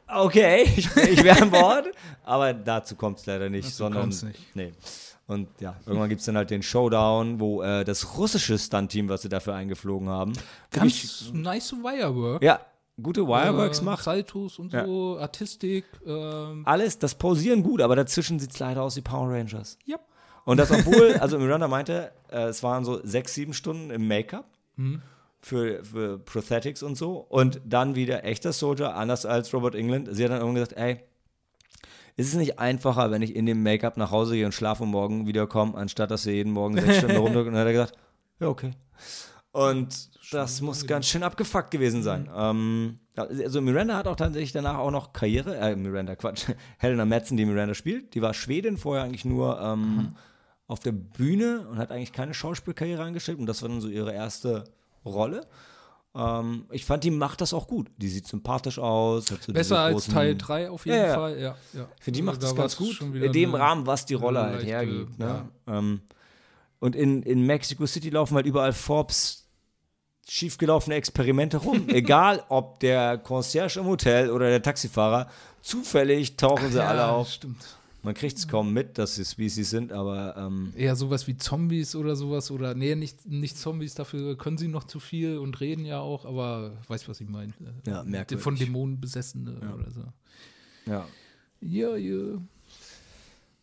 okay, ich, ich wäre an Bord, aber dazu kommt es leider nicht, Dazu sondern nicht. nee. Und ja, irgendwann gibt es dann halt den Showdown, wo äh, das russische Stunt-Team, was sie dafür eingeflogen haben, Ganz nice Wirework. ja, gute Wireworks äh, macht. Saltos und Ja. so, Artistik. Ähm, Alles, das Pausieren gut, aber dazwischen sieht es leider aus wie Power Rangers. ja. Und das, obwohl, also Miranda meinte, äh, es waren so sechs, sieben Stunden im Make-up Mhm. für, für Prosthetics und so. Und dann wieder echter Soldier, anders als Robert England. Sie hat dann irgendwann gesagt, ey, ist es nicht einfacher, wenn ich in dem Make-up nach Hause gehe und schlafe und morgen wiederkomme, anstatt dass wir jeden Morgen sechs Stunden rumdrücken? Und dann hat er gesagt, ja, okay. Und das muss ganz schön abgefuckt gewesen sein. Ähm, also Miranda hat auch tatsächlich danach auch noch Karriere, äh, Miranda, Quatsch, Helena Metzen, die Miranda spielt, die war Schwedin, vorher eigentlich nur ähm, auf der Bühne und hat eigentlich keine Schauspielkarriere angestrebt und das war dann so ihre erste Rolle. Ähm, ich fand, die macht das auch gut. Die sieht sympathisch aus. Hat so Besser als Teil 3 auf jeden Ja. Fall. Ja, ja. Ich finde, die macht Da das ganz gut. In dem Rahmen, was die Rolle halt hergibt. Ne? Ähm, und in, in Mexico City laufen halt überall Forbes schiefgelaufene Experimente rum. Egal, ob der Concierge im Hotel oder der Taxifahrer, zufällig tauchen sie ja, alle auf. Stimmt. Man kriegt es kaum mit, dass sie Species sind, aber ähm, Eher sowas wie Zombies oder sowas oder nee, nicht, nicht Zombies, dafür können sie noch zu viel und reden ja auch, aber weißt was ich meine. Äh, Ja, merkwürdig. Von Dämonen besessene oder so. ja. Ja, ja.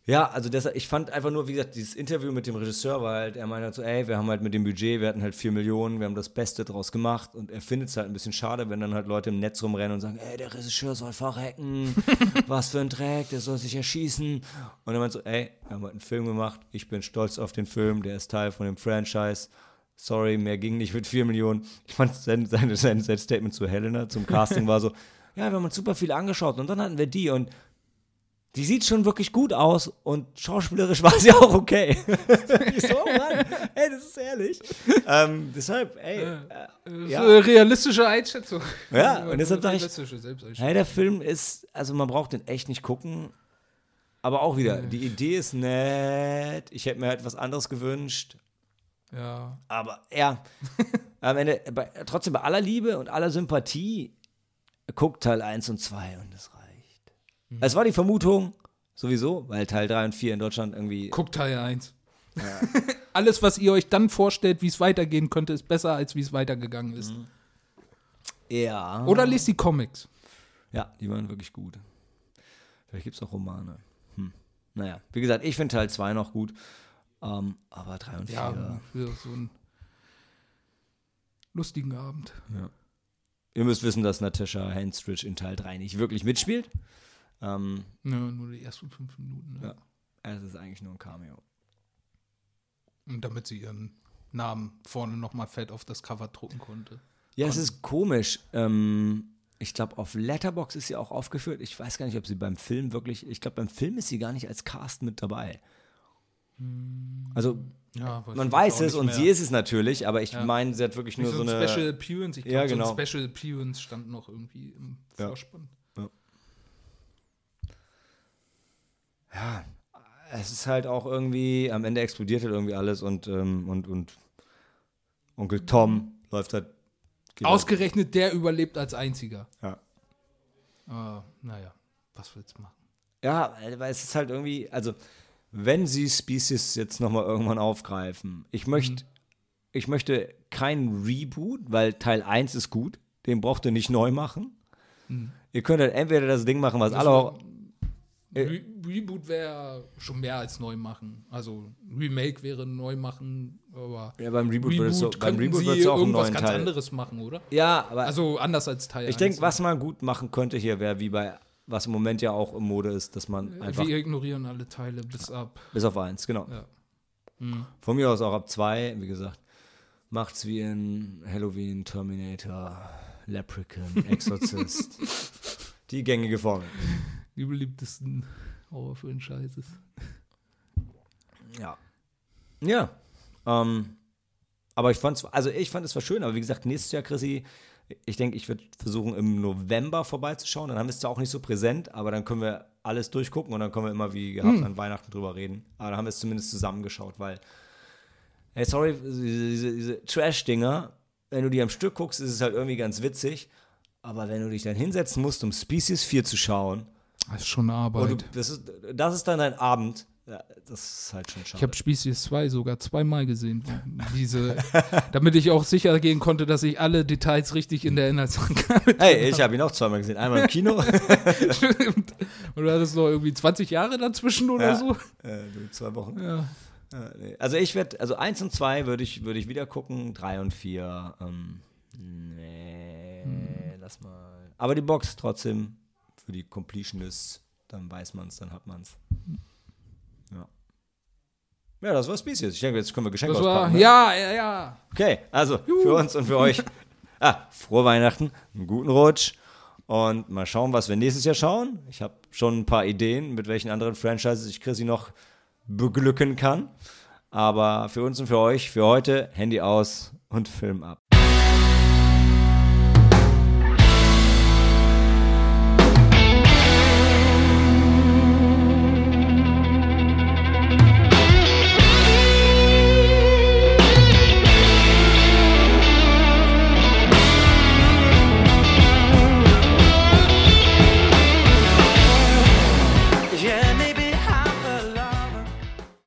Ja, also deshalb, ich fand einfach nur, wie gesagt, dieses Interview mit dem Regisseur, weil halt, er meinte halt so, ey, wir haben halt mit dem Budget, wir hatten halt 4 Millionen, wir haben das Beste draus gemacht und er findet es halt ein bisschen schade, wenn dann halt Leute im Netz rumrennen und sagen, ey, der Regisseur soll verrecken, was für ein Dreck, der soll sich erschießen. Und er meint so, ey, wir haben halt einen Film gemacht, ich bin stolz auf den Film, der ist Teil von dem Franchise. Sorry, mehr ging nicht mit 4 Millionen. Ich fand sein, sein, sein, sein Statement zu Helena, zum Casting war so, ja, wir haben uns super viel angeschaut und dann hatten wir die und die sieht schon wirklich gut aus und schauspielerisch war sie auch okay. so, Mann, ey, das ist ehrlich. ähm, deshalb, ey, äh, Das Ja. realistische Einschätzung. Ja, und deshalb sag ich- hey, der Film ist, also man braucht den echt nicht gucken. Aber auch wieder, die Idee ist nett. Ich hätte mir halt was anderes gewünscht. Ja. Aber ja, am Ende, bei, trotzdem bei aller Liebe und aller Sympathie, guckt Teil 1 und 2 und es reicht. Es war die Vermutung, sowieso, weil Teil 3 und 4 in Deutschland irgendwie Guckt Teil 1. Alles, was ihr euch dann vorstellt, wie es weitergehen könnte, ist besser, als wie es weitergegangen ist. Mhm. Ja. Oder lest die Comics. Ja, die waren wirklich gut. Vielleicht gibt es auch Romane. Hm. Naja, wie gesagt, ich finde Teil 2 noch gut. Ähm, aber 3 und 4. Ja, für so einen lustigen Abend. Ihr müsst wissen, dass Natasha Henstridge in Teil 3 nicht wirklich mitspielt. Ähm, Ja, nur die ersten fünf Minuten. Ne? Ja. es ist eigentlich nur ein Cameo. Und damit sie ihren Namen vorne nochmal fett auf das Cover drucken konnte. Ja, es ist komisch. Ähm, ich glaube, auf Letterbox ist sie auch aufgeführt. Ich weiß gar nicht, ob sie beim Film wirklich. Ich glaube, beim Film ist sie gar nicht als Cast mit dabei. Also Ja, man weiß es und mehr. sie ist es natürlich, aber ich Ja. meine, sie hat wirklich nur so so ein eine. Special Appearance. Ich Ja, glaube, so genau. ein Special Appearance stand noch irgendwie im Ja. Vorspann. Ja, es ist halt auch irgendwie, am Ende explodiert halt irgendwie alles und, ähm, und, und Onkel Tom läuft halt. Ausgerechnet der überlebt als einziger. Ja. Ah, naja, was willst du machen? Ja, weil es ist halt irgendwie, also wenn sie Species jetzt nochmal irgendwann aufgreifen, ich möchte, ich möchte kein Reboot, weil Teil 1 ist gut, den braucht ihr nicht neu machen. Ihr könnt halt entweder das Ding machen, was Das alle auch. Äh. Re Reboot wäre schon mehr als neu machen. Also Remake wäre neu machen, aber Ja, beim Reboot, Reboot, so, beim Reboot sie auch irgendwas ganz Teil. anderes machen, oder? Ja, aber Also anders als Teil ich 1. denke, was man gut machen könnte hier wäre, wie bei, was im Moment ja auch im Mode ist, dass man einfach, Wir ignorieren alle Teile bis ab. bis auf eins, genau. Ja. Hm. Von mir aus auch ab zwei, wie gesagt, macht's wie in Halloween, Terminator, Leprechaun, Exorcist. Die gängige Formel. Die beliebtesten Horror-Franchises. Ja. Ja. Ähm, aber ich fand's, also ich fand es war schön, aber wie gesagt, nächstes Jahr, Chrissy, ich denke, ich werde versuchen, im November vorbeizuschauen. Dann haben wir es zwar auch nicht so präsent, aber dann können wir alles durchgucken und dann können wir immer wie gehabt an Weihnachten drüber reden. Aber dann haben wir es zumindest zusammengeschaut, weil, hey, sorry, diese, diese, diese Trash-Dinger, wenn du die am Stück guckst, ist es halt irgendwie ganz witzig. Aber wenn du dich dann hinsetzen musst, um Species 4 zu schauen, Das ist schon und Arbeit. du, das, ist, das ist dann dein Abend, ja, das ist halt schon schade. Ich habe Species 2 sogar zweimal gesehen. Diese, damit ich auch sicher gehen konnte, dass ich alle Details richtig in der Inhaltsangabe Hey, ich habe ihn auch zweimal gesehen. Einmal im Kino. Stimmt. Und du hattest noch irgendwie 20 Jahre dazwischen oder Ja. so. äh, zwei Wochen. Ja. Äh. Also ich werde, also eins und zwei würde ich, würde ich wieder gucken. Drei und vier, ähm, nee, lass mal. Aber die Box trotzdem für die Completionists, dann weiß man es, dann hat man es. Ja. Ja, das war Species. Ich denke, jetzt können wir Geschenke Das war, auspacken. ne? ja, ja, ja. Okay, also für uns und für euch. Ah, frohe Weihnachten, einen guten Rutsch und mal schauen, was wir nächstes Jahr schauen. Ich habe schon ein paar Ideen, mit welchen anderen Franchises ich Chrissy noch beglücken kann. Aber für uns und für euch, für heute, Handy aus und Film ab.